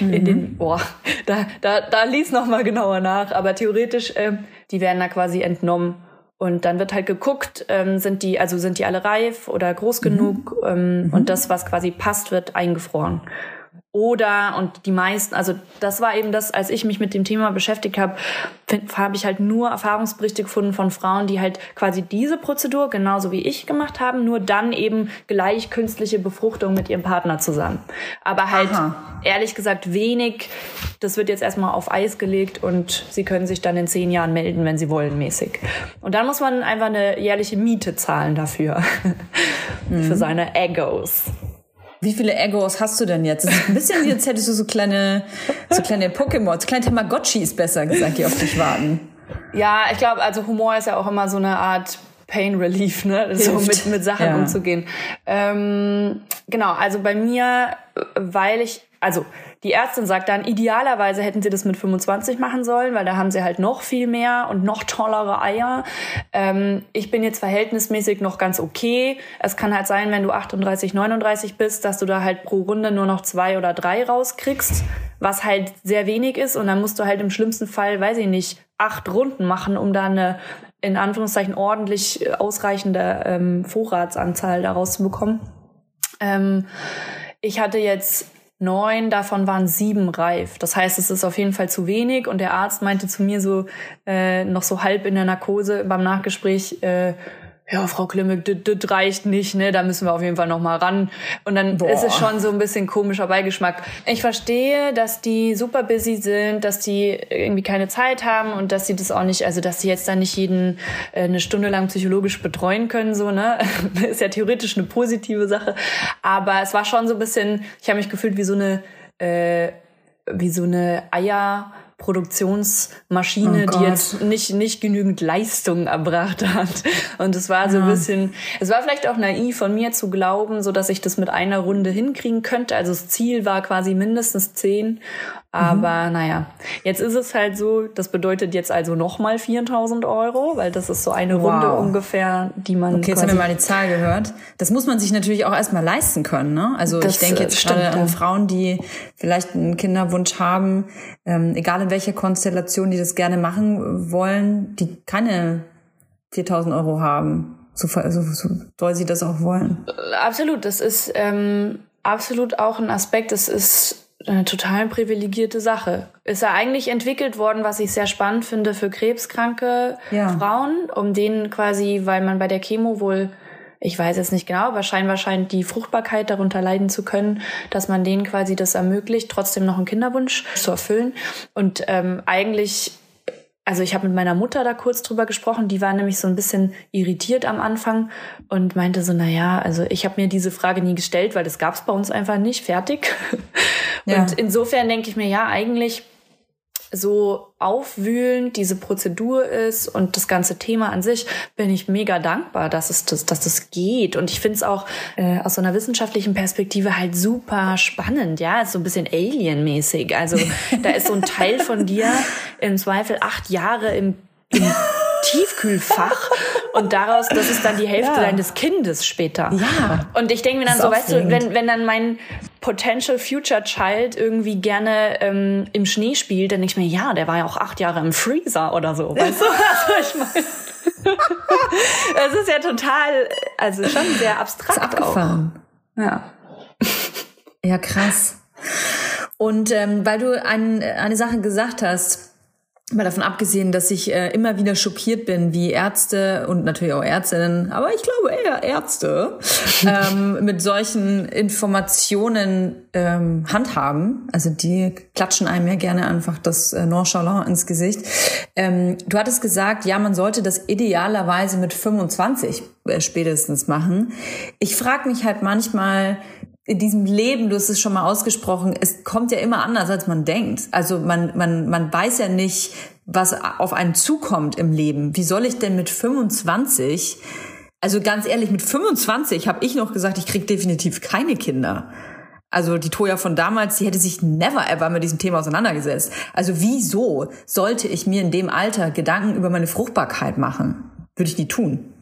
Speaker 5: in den, boah, da, da, da lies noch mal genauer nach, aber theoretisch, äh, die werden da quasi entnommen. Und dann wird halt geguckt, ähm, sind die, also sind die alle reif oder groß genug ähm, und das, was quasi passt, wird eingefroren. Oder, und die meisten, also das war eben das, als ich mich mit dem Thema beschäftigt habe, habe ich halt nur Erfahrungsberichte gefunden von Frauen, die halt quasi diese Prozedur genauso wie ich gemacht haben, nur dann eben gleich künstliche Befruchtung mit ihrem Partner zusammen. Aber halt
Speaker 6: Aha.
Speaker 5: ehrlich gesagt wenig. Das wird jetzt erstmal auf Eis gelegt und sie können sich dann in zehn Jahren melden, wenn sie wollen, mäßig. Und dann muss man einfach eine jährliche Miete zahlen dafür. Für seine Egos.
Speaker 6: Wie viele Egos hast du denn jetzt? Es ist ein bisschen wie, als hättest du so kleine, so kleine Pokémon, so kleine Tamagotchis besser gesagt, die auf dich warten.
Speaker 5: Ja, ich glaube, also Humor ist ja auch immer so eine Art Pain Relief, ne? So mit, mit Sachen
Speaker 6: Ja.
Speaker 5: umzugehen. Ähm, genau, also bei mir, äh, weil ich, also die Ärztin sagt dann, idealerweise hätten sie das mit 25 machen sollen, weil da haben sie halt noch viel mehr und noch tollere Eier. Ähm, ich bin jetzt verhältnismäßig noch ganz okay. Es kann halt sein, wenn du 38, 39 bist, dass du da halt pro Runde nur noch zwei oder drei rauskriegst, was halt sehr wenig ist. Und dann musst du halt im schlimmsten Fall, weiß ich nicht, acht Runden machen, um da eine in Anführungszeichen ordentlich äh, ausreichende ähm, Vorratsanzahl daraus zu bekommen. Ähm, ich hatte jetzt neun davon waren sieben reif. Das heißt, es ist auf jeden Fall zu wenig. Und der Arzt meinte zu mir so äh, noch so halb in der Narkose beim Nachgespräch, äh, ja, Frau Klimek, das reicht nicht, ne? Da müssen wir auf jeden Fall noch mal ran. Und dann
Speaker 2: Boah.
Speaker 5: ist es schon so ein bisschen komischer Beigeschmack. Ich verstehe, dass die super busy sind, dass die irgendwie keine Zeit haben und dass sie das auch nicht, also dass sie jetzt dann nicht jeden äh, eine Stunde lang psychologisch betreuen können, so, ne? ist ja theoretisch eine positive Sache. Aber es war schon so ein bisschen, ich habe mich gefühlt wie so eine, äh, wie so eine Eier. Produktionsmaschine,
Speaker 2: Oh
Speaker 5: die jetzt nicht, nicht genügend Leistung erbracht hat. Und es war so ein bisschen, es war vielleicht auch naiv von mir zu glauben, so dass ich das mit einer Runde hinkriegen könnte. Also das Ziel war quasi mindestens zehn. Aber naja, jetzt ist es halt so, das bedeutet jetzt also nochmal 4.000 Euro, weil das ist so eine
Speaker 2: Wow.
Speaker 5: Runde ungefähr, die man
Speaker 2: Okay, jetzt haben wir mal die Zahl gehört. Das muss man sich natürlich auch erstmal leisten können. Ne? Also
Speaker 5: Das,
Speaker 2: ich denke
Speaker 5: äh,
Speaker 2: jetzt
Speaker 5: stimmt,
Speaker 2: gerade
Speaker 5: ja.
Speaker 2: an Frauen, die vielleicht einen Kinderwunsch haben, ähm, egal in welcher Konstellation, die das gerne machen wollen, die keine 4000 Euro haben. So, so, so soll sie das auch wollen.
Speaker 5: Absolut, das ist ähm, absolut auch ein Aspekt. Das ist eine total privilegierte Sache. Ist ja eigentlich entwickelt worden, was ich sehr spannend finde für krebskranke
Speaker 2: Ja.
Speaker 5: Frauen, um denen quasi, weil man bei der Chemo wohl ich weiß jetzt nicht genau, aber scheinbar scheint die Fruchtbarkeit darunter leiden zu können, dass man denen quasi das ermöglicht, trotzdem noch einen Kinderwunsch zu erfüllen. Und ähm, eigentlich also ich habe mit meiner Mutter da kurz drüber gesprochen, die war nämlich so ein bisschen irritiert am Anfang und meinte so, na ja, also ich habe mir diese Frage nie gestellt, weil das gab es bei uns einfach nicht, fertig.
Speaker 2: Ja.
Speaker 5: Und insofern denke ich mir, ja, eigentlich so aufwühlend diese Prozedur ist und das ganze Thema an sich, bin ich mega dankbar, dass es das, dass das geht. Und ich finde es auch äh, aus so einer wissenschaftlichen Perspektive halt super spannend, ja, ist so ein bisschen Alien-mäßig. Also da ist so ein Teil von dir im Zweifel acht Jahre im, im Tiefkühlfach und daraus, das ist dann die Hälfte
Speaker 2: Ja.
Speaker 5: deines Kindes später.
Speaker 2: Ja.
Speaker 5: Und ich denke mir dann so,
Speaker 2: ist
Speaker 5: weißt du, wenn, wenn dann mein Potential Future Child irgendwie gerne ähm, im Schnee spielt, dann denke ich mir, ja, der war ja auch acht Jahre im Freezer oder so, weißt du? Also ich meine, es ist ja total, also schon sehr
Speaker 2: ist
Speaker 5: abstrakt
Speaker 2: abgefahren.
Speaker 5: auch. Ja.
Speaker 2: Ja, krass. Und ähm, weil du ein, eine Sache gesagt hast, mal davon abgesehen, dass ich äh, immer wieder schockiert bin, wie Ärzte und natürlich auch Ärztinnen, aber ich glaube eher Ärzte, ähm, mit solchen Informationen ähm, handhaben. Also die klatschen einem ja gerne einfach das äh, Nonchalant ins Gesicht. Ähm, du hattest gesagt, ja, man sollte das idealerweise mit 25 äh, spätestens machen. Ich frage mich halt manchmal, in diesem Leben, du hast es schon mal ausgesprochen, es kommt ja immer anders, als man denkt. Also man, man, man weiß ja nicht, was auf einen zukommt im Leben. Wie soll ich denn mit 25, also ganz ehrlich, mit 25 habe ich noch gesagt, ich krieg definitiv keine Kinder. Also die Toja von damals, die hätte sich never ever mit diesem Thema auseinandergesetzt. Also wieso sollte ich mir in dem Alter Gedanken über meine Fruchtbarkeit machen? Würde ich nie tun.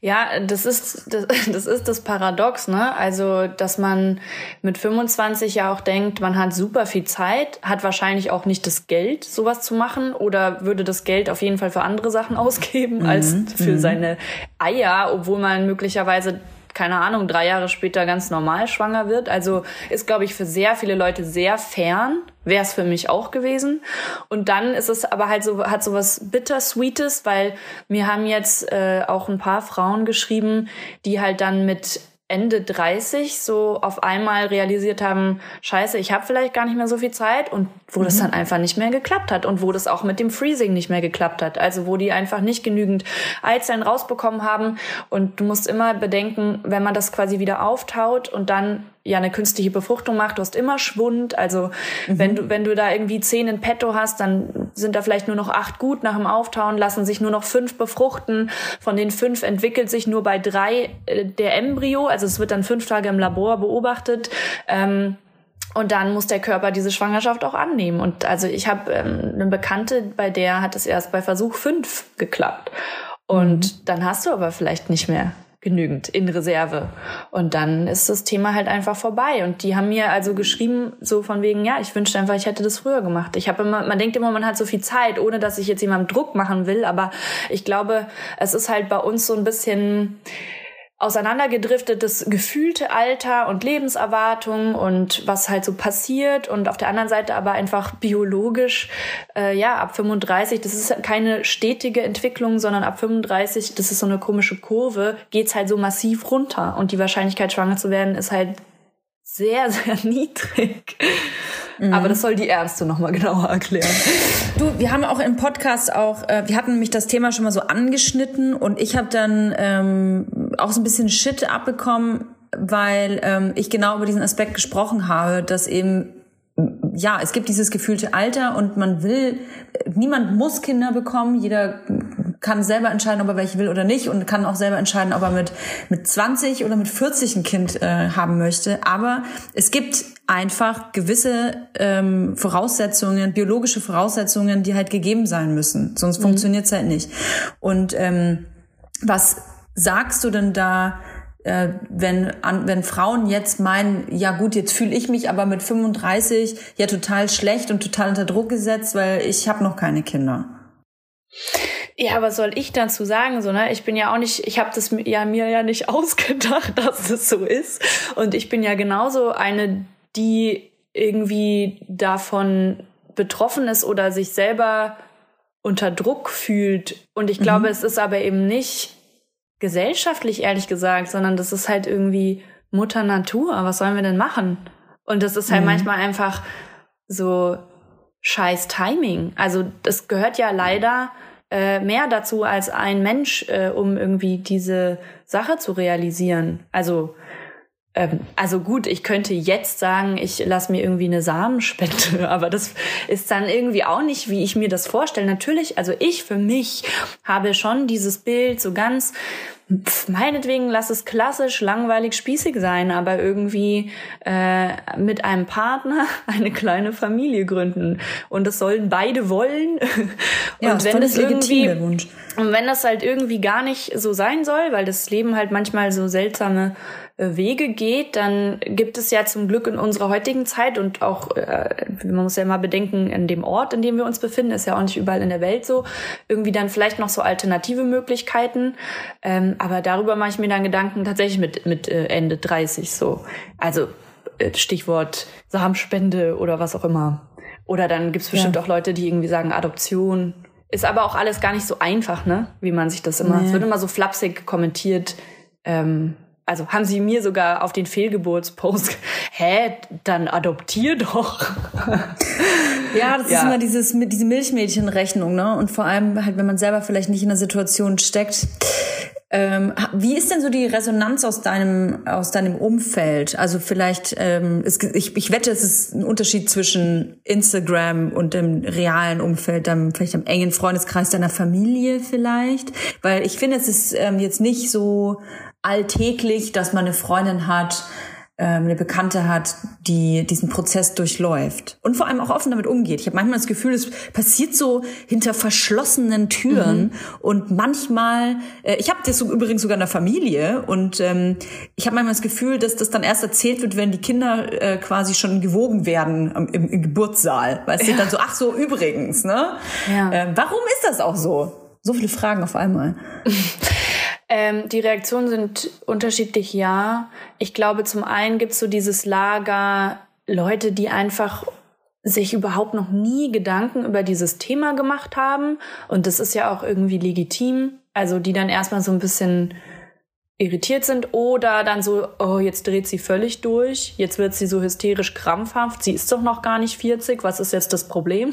Speaker 5: Ja, das ist das, das ist das Paradox, ne? Also, dass man mit 25 ja auch denkt, man hat super viel Zeit, hat wahrscheinlich auch nicht das Geld, sowas zu machen oder würde das Geld auf jeden Fall für andere Sachen ausgeben als für seine Eier, obwohl man möglicherweise keine Ahnung, drei Jahre später ganz normal schwanger wird. Also ist, glaube ich, für sehr viele Leute sehr fern. Wäre es für mich auch gewesen. Und dann ist es aber halt so, hat so was Bittersweetes, weil mir haben jetzt äh, auch ein paar Frauen geschrieben, die halt dann mit Ende 30 so auf einmal realisiert haben, scheiße, ich habe vielleicht gar nicht mehr so viel Zeit und wo das dann einfach nicht mehr geklappt hat und wo das auch mit dem Freezing nicht mehr geklappt hat. Also wo die einfach nicht genügend Eizellen rausbekommen haben und du musst immer bedenken, wenn man das quasi wieder auftaut und dann ja eine künstliche Befruchtung macht, du hast immer Schwund. Also wenn du wenn du da irgendwie zehn in petto hast, dann sind da vielleicht nur noch acht gut nach dem Auftauen, lassen sich nur noch fünf befruchten. Von den fünf entwickelt sich nur bei drei äh, der Embryo. Also es wird dann fünf Tage im Labor beobachtet. Ähm, und dann muss der Körper diese Schwangerschaft auch annehmen. Und also ich habe ähm, eine Bekannte, bei der hat es erst bei Versuch fünf geklappt. Und dann hast du aber vielleicht nicht mehr genügend in Reserve. Und dann ist das Thema halt einfach vorbei. Und die haben mir also geschrieben, so von wegen, ja, ich wünschte einfach, ich hätte das früher gemacht. Ich habe immer, man denkt immer, man hat so viel Zeit, ohne dass ich jetzt jemandem Druck machen will. Aber ich glaube, es ist halt bei uns so ein bisschen auseinandergedriftetes gefühlte Alter und Lebenserwartung und was halt so passiert und auf der anderen Seite aber einfach biologisch, äh, ja, ab 35, das ist keine stetige Entwicklung, sondern ab 35, das ist so eine komische Kurve, geht's halt so massiv runter und die Wahrscheinlichkeit schwanger zu werden ist halt sehr, sehr niedrig. Aber das soll die Ärzte nochmal genauer erklären.
Speaker 2: Du, wir haben auch im Podcast auch, äh, wir hatten nämlich das Thema schon mal so angeschnitten und ich habe dann ähm, auch so ein bisschen Shit abbekommen, weil ähm, ich genau über diesen Aspekt gesprochen habe, dass eben ja, es gibt dieses gefühlte Alter und man will, niemand muss Kinder bekommen, jeder kann selber entscheiden, ob er welche will oder nicht und kann auch selber entscheiden, ob er mit, mit 20 oder mit 40 ein Kind äh, haben möchte. Aber es gibt einfach gewisse ähm, Voraussetzungen, biologische Voraussetzungen, die halt gegeben sein müssen. Sonst funktioniert's halt nicht. Und ähm, was sagst du denn da, äh, wenn, an, wenn Frauen jetzt meinen, ja gut, jetzt fühle ich mich aber mit 35 ja total schlecht und total unter Druck gesetzt, weil ich habe noch keine Kinder.
Speaker 5: Ja, was soll ich dazu sagen? So, ne? Ich bin ja auch nicht, ich habe das ja mir ja nicht ausgedacht, dass es so ist. Und ich bin ja genauso eine, die irgendwie davon betroffen ist oder sich selber unter Druck fühlt. Und ich glaube, es ist aber eben nicht gesellschaftlich, ehrlich gesagt, sondern das ist halt irgendwie Mutter Natur. Was sollen wir denn machen? Und das ist halt manchmal einfach so scheiß Timing. Also das gehört ja leider äh, mehr dazu als ein Mensch, äh, um irgendwie diese Sache zu realisieren. Also ähm, also gut, ich könnte jetzt sagen, ich lasse mir irgendwie eine Samenspende, aber das ist dann irgendwie auch nicht, wie ich mir das vorstelle. Natürlich, also ich für mich habe schon dieses Bild so ganz, pf, meinetwegen lass es klassisch, langweilig, spießig sein, aber irgendwie äh, mit einem Partner eine kleine Familie gründen. Und das sollen beide wollen.
Speaker 2: Ja,
Speaker 5: Und
Speaker 2: ist
Speaker 5: wenn
Speaker 2: legitim,
Speaker 5: irgendwie
Speaker 2: Wunsch.
Speaker 5: Und wenn das halt irgendwie gar nicht so sein soll, weil das Leben halt manchmal so seltsame äh, Wege geht, dann gibt es ja zum Glück in unserer heutigen Zeit und auch, äh, man muss ja immer bedenken, in dem Ort, in dem wir uns befinden, ist ja auch nicht überall in der Welt so, irgendwie dann vielleicht noch so alternative Möglichkeiten. Ähm, aber darüber mache ich mir dann Gedanken tatsächlich mit, mit äh, Ende 30 so. Also äh, Stichwort Samenspende oder was auch immer. Oder dann gibt's bestimmt
Speaker 2: Ja.
Speaker 5: auch Leute, die irgendwie sagen Adoption. Ist aber auch alles gar nicht so einfach, ne? Wie man sich das immer. Es wird immer so flapsig kommentiert. Ähm, also haben sie mir sogar auf den Fehlgeburtspost, hä, dann adoptier doch.
Speaker 2: Ja, das
Speaker 5: Ja.
Speaker 2: ist immer dieses, mit- diese Milchmädchenrechnung, ne? Und vor allem halt, wenn man selber vielleicht nicht in der Situation steckt. Ähm, wie ist denn so die Resonanz aus deinem, aus deinem Umfeld? Also vielleicht, ähm, es, ich, ich wette, es ist ein Unterschied zwischen Instagram und dem realen Umfeld, dem, vielleicht dem engen Freundeskreis deiner Familie vielleicht. Weil ich finde, es ist ähm, jetzt nicht so alltäglich, dass man eine Freundin hat, ähm, eine Bekannte hat, die diesen Prozess durchläuft und vor allem auch offen damit umgeht. Ich habe manchmal das Gefühl, es passiert so hinter verschlossenen Türen und manchmal, äh, ich habe das so, übrigens sogar in der Familie und ähm, ich habe manchmal das Gefühl, dass das dann erst erzählt wird, wenn die Kinder äh, quasi schon gewogen werden am- im, im Geburtssaal. Weißt du, dann so, ach so, übrigens, ne?
Speaker 5: Ja.
Speaker 2: Ähm, warum ist das auch so? So viele Fragen auf einmal.
Speaker 5: Ähm, die Reaktionen sind unterschiedlich, ja. Ich glaube, zum einen gibt es so dieses Lager Leute, die einfach sich überhaupt noch nie Gedanken über dieses Thema gemacht haben. Und das ist ja auch irgendwie legitim. Also die dann erstmal so ein bisschen irritiert sind oder dann so, oh, jetzt dreht sie völlig durch, jetzt wird sie so hysterisch krampfhaft, sie ist doch noch gar nicht 40, was ist jetzt das Problem?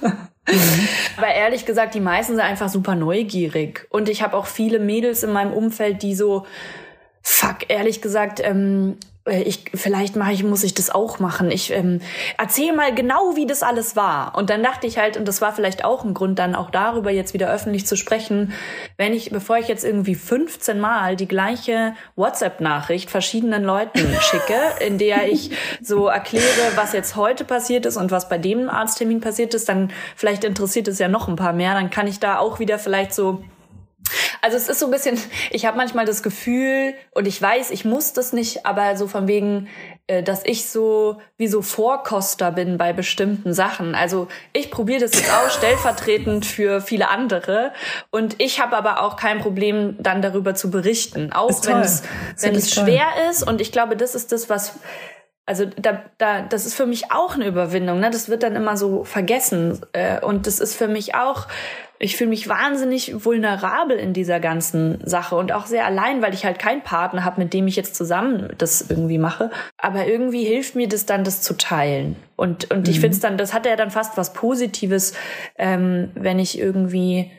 Speaker 5: Aber ehrlich gesagt, die meisten sind einfach super neugierig. Und ich habe auch viele Mädels in meinem Umfeld, die so, fuck, ehrlich gesagt, ähm, äh, ich, vielleicht mache ich, muss ich das auch machen. Ich ähm, erzähl mal genau, wie das alles war. Und dann dachte ich halt, und das war vielleicht auch ein Grund, dann auch darüber jetzt wieder öffentlich zu sprechen, wenn ich, bevor ich jetzt irgendwie 15 Mal die gleiche WhatsApp-Nachricht verschiedenen Leuten schicke, in der ich so erkläre, was jetzt heute passiert ist und was bei dem Arzttermin passiert ist, dann vielleicht interessiert es ja noch ein paar mehr. Dann kann ich da auch wieder vielleicht so Also es ist so ein bisschen, ich habe manchmal das Gefühl und ich weiß, ich muss das nicht, aber so von wegen, äh, dass ich so wie so Vorkoster bin bei bestimmten Sachen. Also ich probiere das jetzt auch stellvertretend für viele andere und ich habe aber auch kein Problem dann darüber zu berichten, auch
Speaker 2: Ist
Speaker 5: wenn
Speaker 2: toll.
Speaker 5: es
Speaker 2: Ist
Speaker 5: wenn
Speaker 2: wirklich
Speaker 5: es
Speaker 2: toll.
Speaker 5: schwer ist und ich glaube, das ist das, was also da, da, das ist für mich auch eine Überwindung. Ne? Das wird dann immer so vergessen. Äh, und das ist für mich auch, ich fühle mich wahnsinnig vulnerabel in dieser ganzen Sache und auch sehr allein, weil ich halt keinen Partner habe, mit dem ich jetzt zusammen das irgendwie mache. Aber irgendwie hilft mir das dann, das zu teilen. Und, und ich finde es dann, das hat ja dann fast was Positives, ähm, wenn ich irgendwie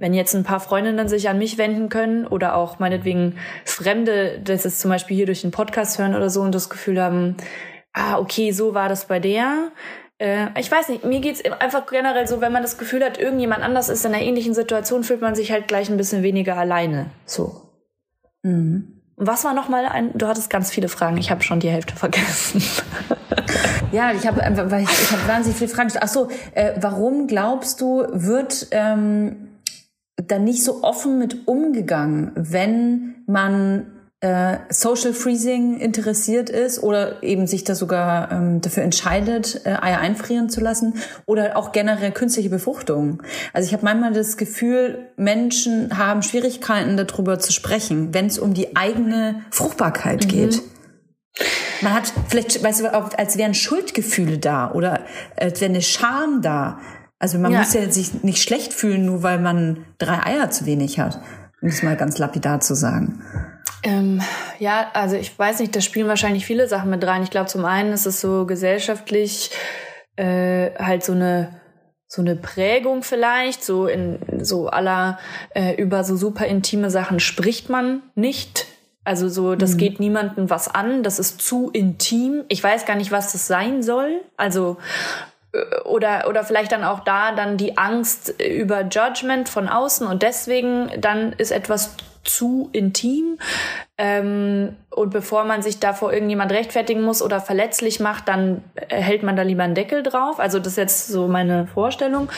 Speaker 5: wenn jetzt ein paar Freundinnen sich an mich wenden können oder auch meinetwegen Fremde, das ist zum Beispiel hier durch den Podcast hören oder so und das Gefühl haben, ah, okay, so war das bei der. Äh, ich weiß nicht, mir geht's einfach generell so, wenn man das Gefühl hat, irgendjemand anders ist in einer ähnlichen Situation, fühlt man sich halt gleich ein bisschen weniger alleine. So.
Speaker 2: Mhm.
Speaker 5: Was war noch mal ein, du hattest ganz viele Fragen, ich habe schon die Hälfte vergessen.
Speaker 2: Ja, ich habe einfach, weil ich, ich habe wahnsinnig viele Fragen. Ach so, äh, warum glaubst du, wird ähm, da nicht so offen mit umgegangen, wenn man äh, Social Freezing interessiert ist oder eben sich da sogar ähm, dafür entscheidet, äh, Eier einfrieren zu lassen oder auch generell künstliche Befruchtung. Also ich habe manchmal das Gefühl, Menschen haben Schwierigkeiten darüber zu sprechen, wenn es um die eigene Fruchtbarkeit geht. Man hat vielleicht, weißt du, auch, als wären Schuldgefühle da oder als wäre eine Scham da. Also man
Speaker 5: Ja.
Speaker 2: muss ja sich nicht schlecht fühlen, nur weil man drei Eier zu wenig hat. Um es mal ganz lapidar zu sagen.
Speaker 5: Ähm, ja, also ich weiß nicht, da spielen wahrscheinlich viele Sachen mit rein. Ich glaube, zum einen ist es so gesellschaftlich äh, halt so eine so eine Prägung vielleicht, so in so aller äh, über so super intime Sachen spricht man nicht. Also so, das geht niemandem was an, das ist zu intim. Ich weiß gar nicht, was das sein soll. Also oder oder vielleicht dann auch da dann die Angst über Judgment von außen und deswegen dann ist etwas zu intim ähm, und bevor man sich da vor irgendjemand rechtfertigen muss oder verletzlich macht, dann äh, hält man da lieber einen Deckel drauf. Also das ist jetzt so meine Vorstellung.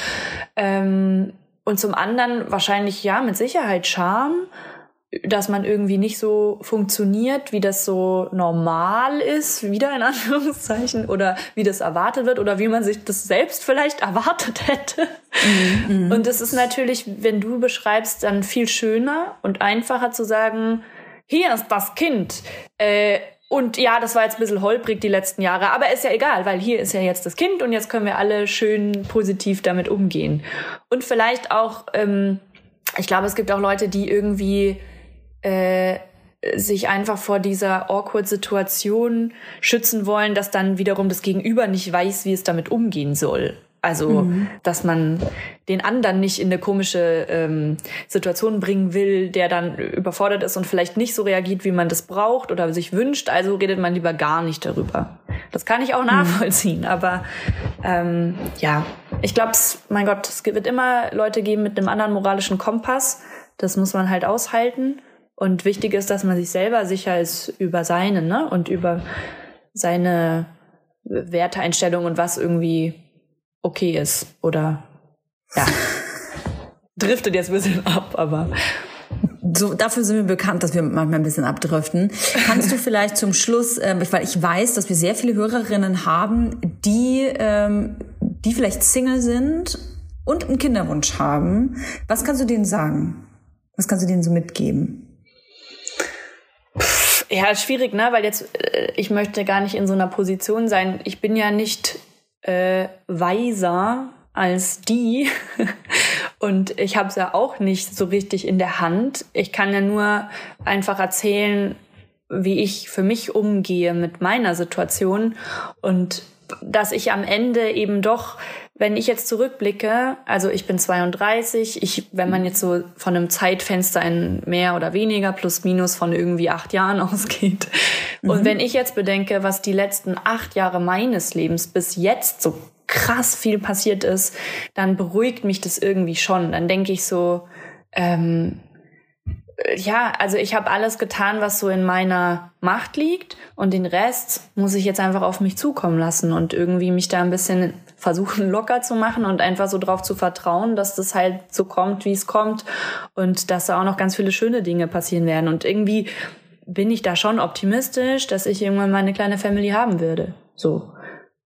Speaker 5: Ähm, und zum anderen wahrscheinlich ja mit Sicherheit Scham, dass man irgendwie nicht so funktioniert, wie das so normal ist, wieder in Anführungszeichen, oder wie das erwartet wird oder wie man sich das selbst vielleicht erwartet hätte. Und es ist natürlich, wenn du beschreibst, dann viel schöner und einfacher zu sagen, hier ist das Kind. Äh, und ja, das war jetzt ein bisschen holprig die letzten Jahre, aber ist ja egal, weil hier ist ja jetzt das Kind und jetzt können wir alle schön positiv damit umgehen. Und vielleicht auch, ähm, ich glaube, es gibt auch Leute, die irgendwie äh, sich einfach vor dieser awkward Situation schützen wollen, dass dann wiederum das Gegenüber nicht weiß, wie es damit umgehen soll. Also, dass man den anderen nicht in eine komische ähm, Situation bringen will, der dann überfordert ist und vielleicht nicht so reagiert, wie man das braucht oder sich wünscht. Also redet man lieber gar nicht darüber. Das kann ich auch nachvollziehen, aber ähm, ja, ich glaube, mein Gott, es wird immer Leute geben mit einem anderen moralischen Kompass. Das muss man halt aushalten. Und wichtig ist, dass man sich selber sicher ist über seine, ne? Und über seine Werteeinstellung und was irgendwie okay ist. Oder ja. Driftet jetzt ein bisschen ab, aber.
Speaker 2: So, dafür sind wir bekannt, dass wir manchmal ein bisschen abdriften. Kannst du vielleicht zum Schluss, ähm, weil ich weiß, dass wir sehr viele Hörerinnen haben, die, ähm, die vielleicht Single sind und einen Kinderwunsch haben. Was kannst du denen sagen? Was kannst du denen so mitgeben?
Speaker 5: Ja, schwierig, ne? Weil jetzt, äh, ich möchte gar nicht in so einer Position sein. Ich bin ja nicht äh, weiser als die. Und ich habe es ja auch nicht so richtig in der Hand. Ich kann ja nur einfach erzählen, wie ich für mich umgehe mit meiner Situation und dass ich am Ende eben doch, wenn ich jetzt zurückblicke, also ich bin 32, ich, wenn man jetzt so von einem Zeitfenster in mehr oder weniger plus minus von irgendwie acht Jahren ausgeht. Und wenn ich jetzt bedenke, was die letzten acht Jahre meines Lebens bis jetzt so krass viel passiert ist, dann beruhigt mich das irgendwie schon. Dann denke ich so, ähm, ja, also ich habe alles getan, was so in meiner Macht liegt und den Rest muss ich jetzt einfach auf mich zukommen lassen und irgendwie mich da ein bisschen versuchen locker zu machen und einfach so drauf zu vertrauen, dass das halt so kommt, wie es kommt und dass da auch noch ganz viele schöne Dinge passieren werden und irgendwie bin ich da schon optimistisch, dass ich irgendwann mal eine kleine Family haben würde. So.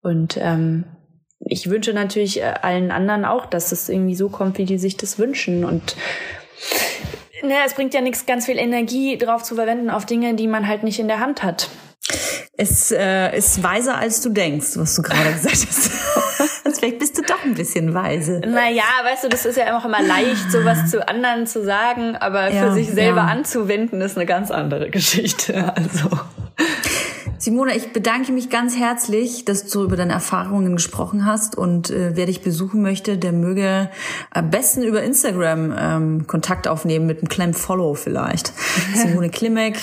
Speaker 5: Und ähm, ich wünsche natürlich äh, allen anderen auch, dass es irgendwie so kommt, wie die sich das wünschen. Und ne, es bringt ja nichts, ganz viel Energie drauf zu verwenden auf Dinge, die man halt nicht in der Hand hat.
Speaker 7: Es äh, ist weiser, als du denkst, was du gerade gesagt hast. Vielleicht bist du doch ein bisschen weise.
Speaker 5: Naja, weißt du, das ist ja auch immer leicht, sowas zu anderen zu sagen, aber
Speaker 7: Ja,
Speaker 5: für sich selber
Speaker 7: ja.
Speaker 5: anzuwenden, ist eine ganz andere Geschichte. Also.
Speaker 7: Simona, ich bedanke mich ganz herzlich, dass du über deine Erfahrungen gesprochen hast und äh, wer dich besuchen möchte, der möge am besten über Instagram ähm, Kontakt aufnehmen mit einem kleinen Follow vielleicht. Simone Klimek,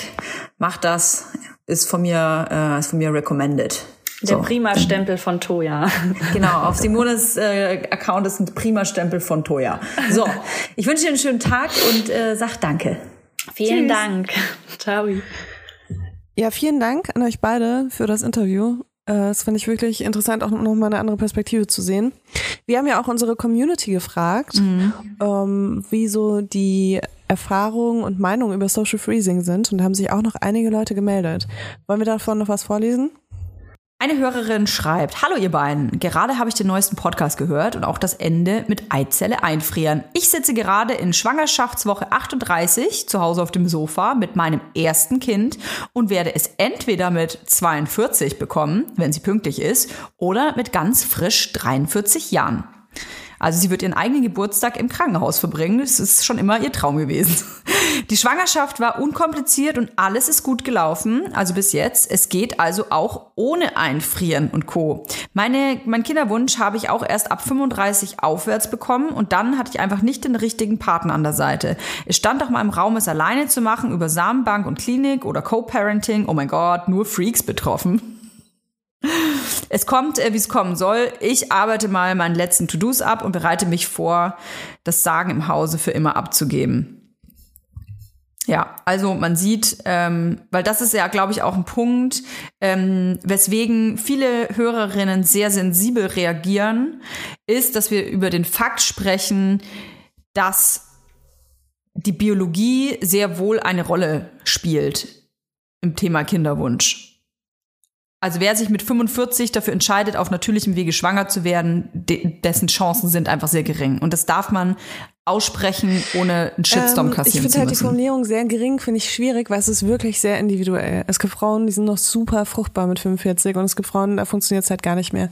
Speaker 7: mach das, ist von mir, äh, ist von mir recommended.
Speaker 5: Der
Speaker 7: So.
Speaker 5: Prima-Stempel von Toya.
Speaker 7: Genau, auf Simones äh, Account ist ein Prima-Stempel von Toya. So, ich wünsche dir einen schönen Tag und äh, sag Danke.
Speaker 5: Vielen
Speaker 7: Tschüss.
Speaker 5: Dank. Ciao.
Speaker 1: Ja, vielen Dank an euch beide für das Interview. Äh, Es fand ich wirklich interessant, auch noch mal eine andere Perspektive zu sehen. Wir haben ja auch unsere Community gefragt, ähm, wie so die Erfahrungen und Meinungen über Social Freezing sind. Und da haben sich auch noch einige Leute gemeldet. Wollen wir davon noch was vorlesen?
Speaker 2: Eine Hörerin schreibt, Hallo ihr beiden, gerade habe ich den neuesten Podcast gehört und auch das Ende mit Eizelle einfrieren. Ich sitze gerade in Schwangerschaftswoche 38 zu Hause auf dem Sofa mit meinem ersten Kind und werde es entweder mit 42 bekommen, wenn sie pünktlich ist, oder mit ganz frisch 43 Jahren. Also sie wird ihren eigenen Geburtstag im Krankenhaus verbringen. Das ist schon immer ihr Traum gewesen. Die Schwangerschaft war unkompliziert und alles ist gut gelaufen. Also bis jetzt. Es geht also auch ohne Einfrieren und Co. Meine, mein Kinderwunsch habe ich auch erst ab 35 aufwärts bekommen und dann hatte ich einfach nicht den richtigen Partner an der Seite. Es stand auch mal im Raum, es alleine zu machen über Samenbank und Klinik oder Co-Parenting. Oh mein Gott, nur Freaks betroffen. Es kommt, äh, wie es kommen soll. Ich arbeite mal meinen letzten To-Dos ab und bereite mich vor, das Sagen im Hause für immer abzugeben. Ja, also man sieht, ähm, weil das ist ja, glaube ich, auch ein Punkt, ähm, weswegen viele Hörerinnen sehr sensibel reagieren, ist, dass wir über den Fakt sprechen, dass die Biologie sehr wohl eine Rolle spielt im Thema Kinderwunsch. Also wer sich mit 45 dafür entscheidet, auf natürlichem Wege schwanger zu werden, de dessen Chancen sind einfach sehr gering. Und das darf man aussprechen, ohne einen Shitstorm
Speaker 1: Ähm, ich
Speaker 2: kassieren
Speaker 1: finde
Speaker 2: zu
Speaker 1: halt die
Speaker 2: müssen.
Speaker 1: Formulierung sehr gering, finde ich schwierig, weil es ist wirklich sehr individuell. Es gibt Frauen, die sind noch super fruchtbar mit 45 und es gibt Frauen, da funktioniert es halt gar nicht mehr.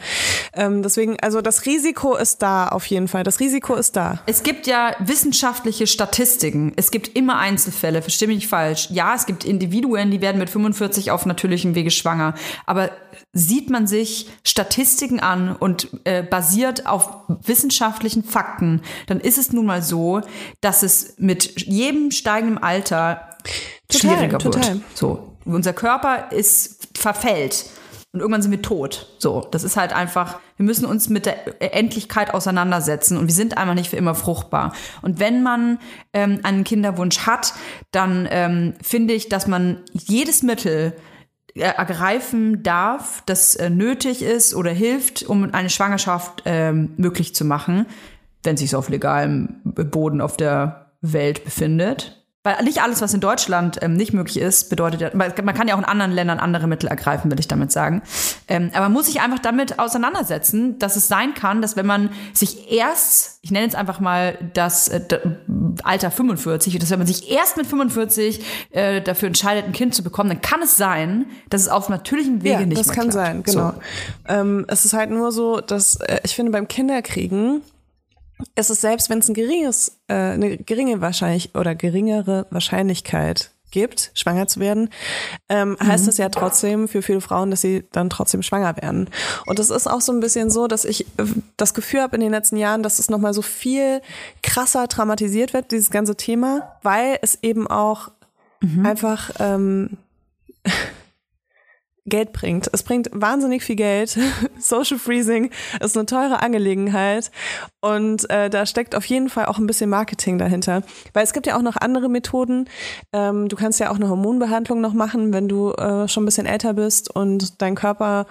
Speaker 1: Ähm, deswegen, also das Risiko ist da auf jeden Fall. Das Risiko ist da.
Speaker 2: Es gibt ja wissenschaftliche Statistiken. Es gibt immer Einzelfälle, verstehe mich nicht falsch. Ja, es gibt Individuen, die werden mit 45 auf natürlichem Wege schwanger. Aber sieht man sich Statistiken an und äh, basiert auf wissenschaftlichen Fakten, dann ist es nun mal so, dass es mit jedem steigenden Alter
Speaker 1: Total,
Speaker 2: schwieriger
Speaker 1: total.
Speaker 2: wird. So, unser Körper ist verfällt. Und irgendwann sind wir tot. So, das ist halt einfach, wir müssen uns mit der Endlichkeit auseinandersetzen und wir sind einfach nicht für immer fruchtbar. Und wenn man ähm, einen Kinderwunsch hat, dann ähm, finde ich, dass man jedes Mittel ergreifen darf, das äh, nötig ist oder hilft, um eine Schwangerschaft ähm, möglich zu machen, wenn sich auf legalem Boden auf der Welt befindet. Weil nicht alles, was in Deutschland ähm, nicht möglich ist, bedeutet ja, man kann ja auch in anderen Ländern andere Mittel ergreifen, will ich damit sagen. Ähm, aber man muss sich einfach damit auseinandersetzen, dass es sein kann, dass wenn man sich erst, ich nenne jetzt einfach mal das äh, Alter 45, dass wenn man sich erst mit 45 äh, dafür entscheidet, ein Kind zu bekommen, dann kann es sein, dass es auf natürlichem Wege
Speaker 1: ja,
Speaker 2: nicht
Speaker 1: das
Speaker 2: mehr
Speaker 1: kann
Speaker 2: klappt.
Speaker 1: sein, genau.
Speaker 2: So.
Speaker 1: Ähm, es ist halt nur so, dass äh, ich finde beim Kinderkriegen ist es selbst, wenn es ein geringes, äh, eine geringe Wahrscheinlich oder geringere Wahrscheinlichkeit gibt, schwanger zu werden, ähm, heißt es ja trotzdem für viele Frauen, dass sie dann trotzdem schwanger werden. Und es ist auch so ein bisschen so, dass ich äh, das Gefühl habe in den letzten Jahren, dass es nochmal so viel krasser dramatisiert wird, dieses ganze Thema, weil es eben auch einfach ähm, Geld bringt. Es bringt wahnsinnig viel Geld. Social Freezing ist eine teure Angelegenheit und äh, da steckt auf jeden Fall auch ein bisschen Marketing dahinter. Weil es gibt ja auch noch andere Methoden. Ähm, du kannst ja auch eine Hormonbehandlung noch machen, wenn du äh, schon ein bisschen älter bist und dein Körper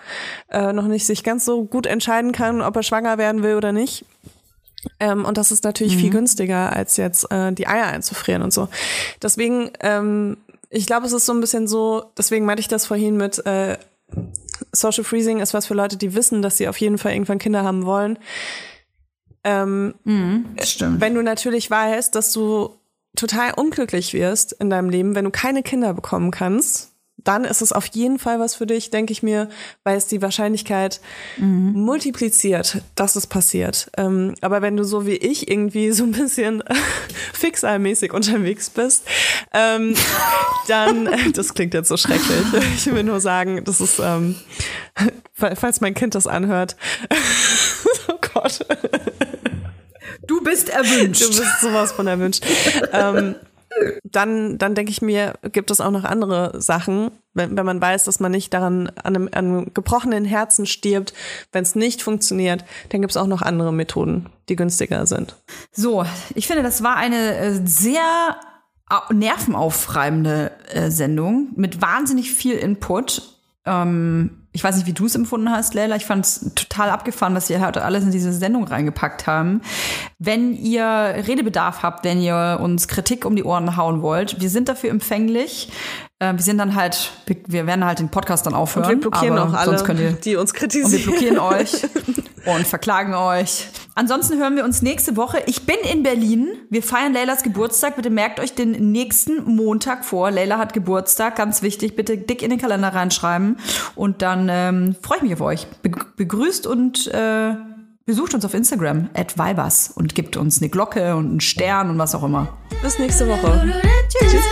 Speaker 1: äh, noch nicht sich ganz so gut entscheiden kann, ob er schwanger werden will oder nicht. Ähm, und das ist natürlich viel günstiger, als jetzt äh, die Eier einzufrieren und so. Deswegen, ähm, ich glaube, es ist so ein bisschen so, deswegen meinte ich das vorhin mit äh, Social Freezing ist was für Leute, die wissen, dass sie auf jeden Fall irgendwann Kinder haben wollen. Ähm,
Speaker 2: Stimmt.
Speaker 1: wenn du natürlich weißt, dass du total unglücklich wirst in deinem Leben, wenn du keine Kinder bekommen kannst, dann ist es auf jeden Fall was für dich, denke ich mir, weil es die Wahrscheinlichkeit multipliziert, dass es passiert. Ähm, aber wenn du so wie ich irgendwie so ein bisschen fixalmäßig unterwegs bist, ähm, dann, das klingt jetzt so schrecklich. Ich will nur sagen, das ist, ähm, falls mein Kind das anhört, oh Gott.
Speaker 2: Du bist erwünscht.
Speaker 1: Du bist sowas von erwünscht. ähm, dann, dann denke ich mir, gibt es auch noch andere Sachen, wenn, wenn man weiß, dass man nicht daran an einem, an einem gebrochenen Herzen stirbt, wenn es nicht funktioniert, dann gibt es auch noch andere Methoden, die günstiger sind.
Speaker 2: So, ich finde, das war eine äh, sehr au- nervenaufreibende äh, Sendung mit wahnsinnig viel Input. Ähm, ich weiß nicht, wie du es empfunden hast, Leila. Ich fand es total abgefahren, was wir heute alles in diese Sendung reingepackt haben. Wenn ihr Redebedarf habt, wenn ihr uns Kritik um die Ohren hauen wollt, wir sind dafür empfänglich. Äh, wir sind dann halt, wir, wir werden halt den Podcast dann aufhören.
Speaker 1: Und wir blockieren
Speaker 2: aber
Speaker 1: auch alle,
Speaker 2: Sonst könnt ihr,
Speaker 1: die uns
Speaker 2: und wir
Speaker 1: kritisieren.
Speaker 2: blockieren euch und verklagen euch. Ansonsten hören wir uns nächste Woche. Ich bin in Berlin. Wir feiern Leylas Geburtstag. Bitte merkt euch den nächsten Montag vor. Leyla hat Geburtstag. Ganz wichtig. Bitte dick in den Kalender reinschreiben. Und dann ähm, freue ich mich auf euch. Be begrüßt und äh, besucht uns auf Instagram at Vibers und gibt uns eine Glocke und einen Stern und was auch immer.
Speaker 1: Bis nächste Woche.
Speaker 8: Tschüss.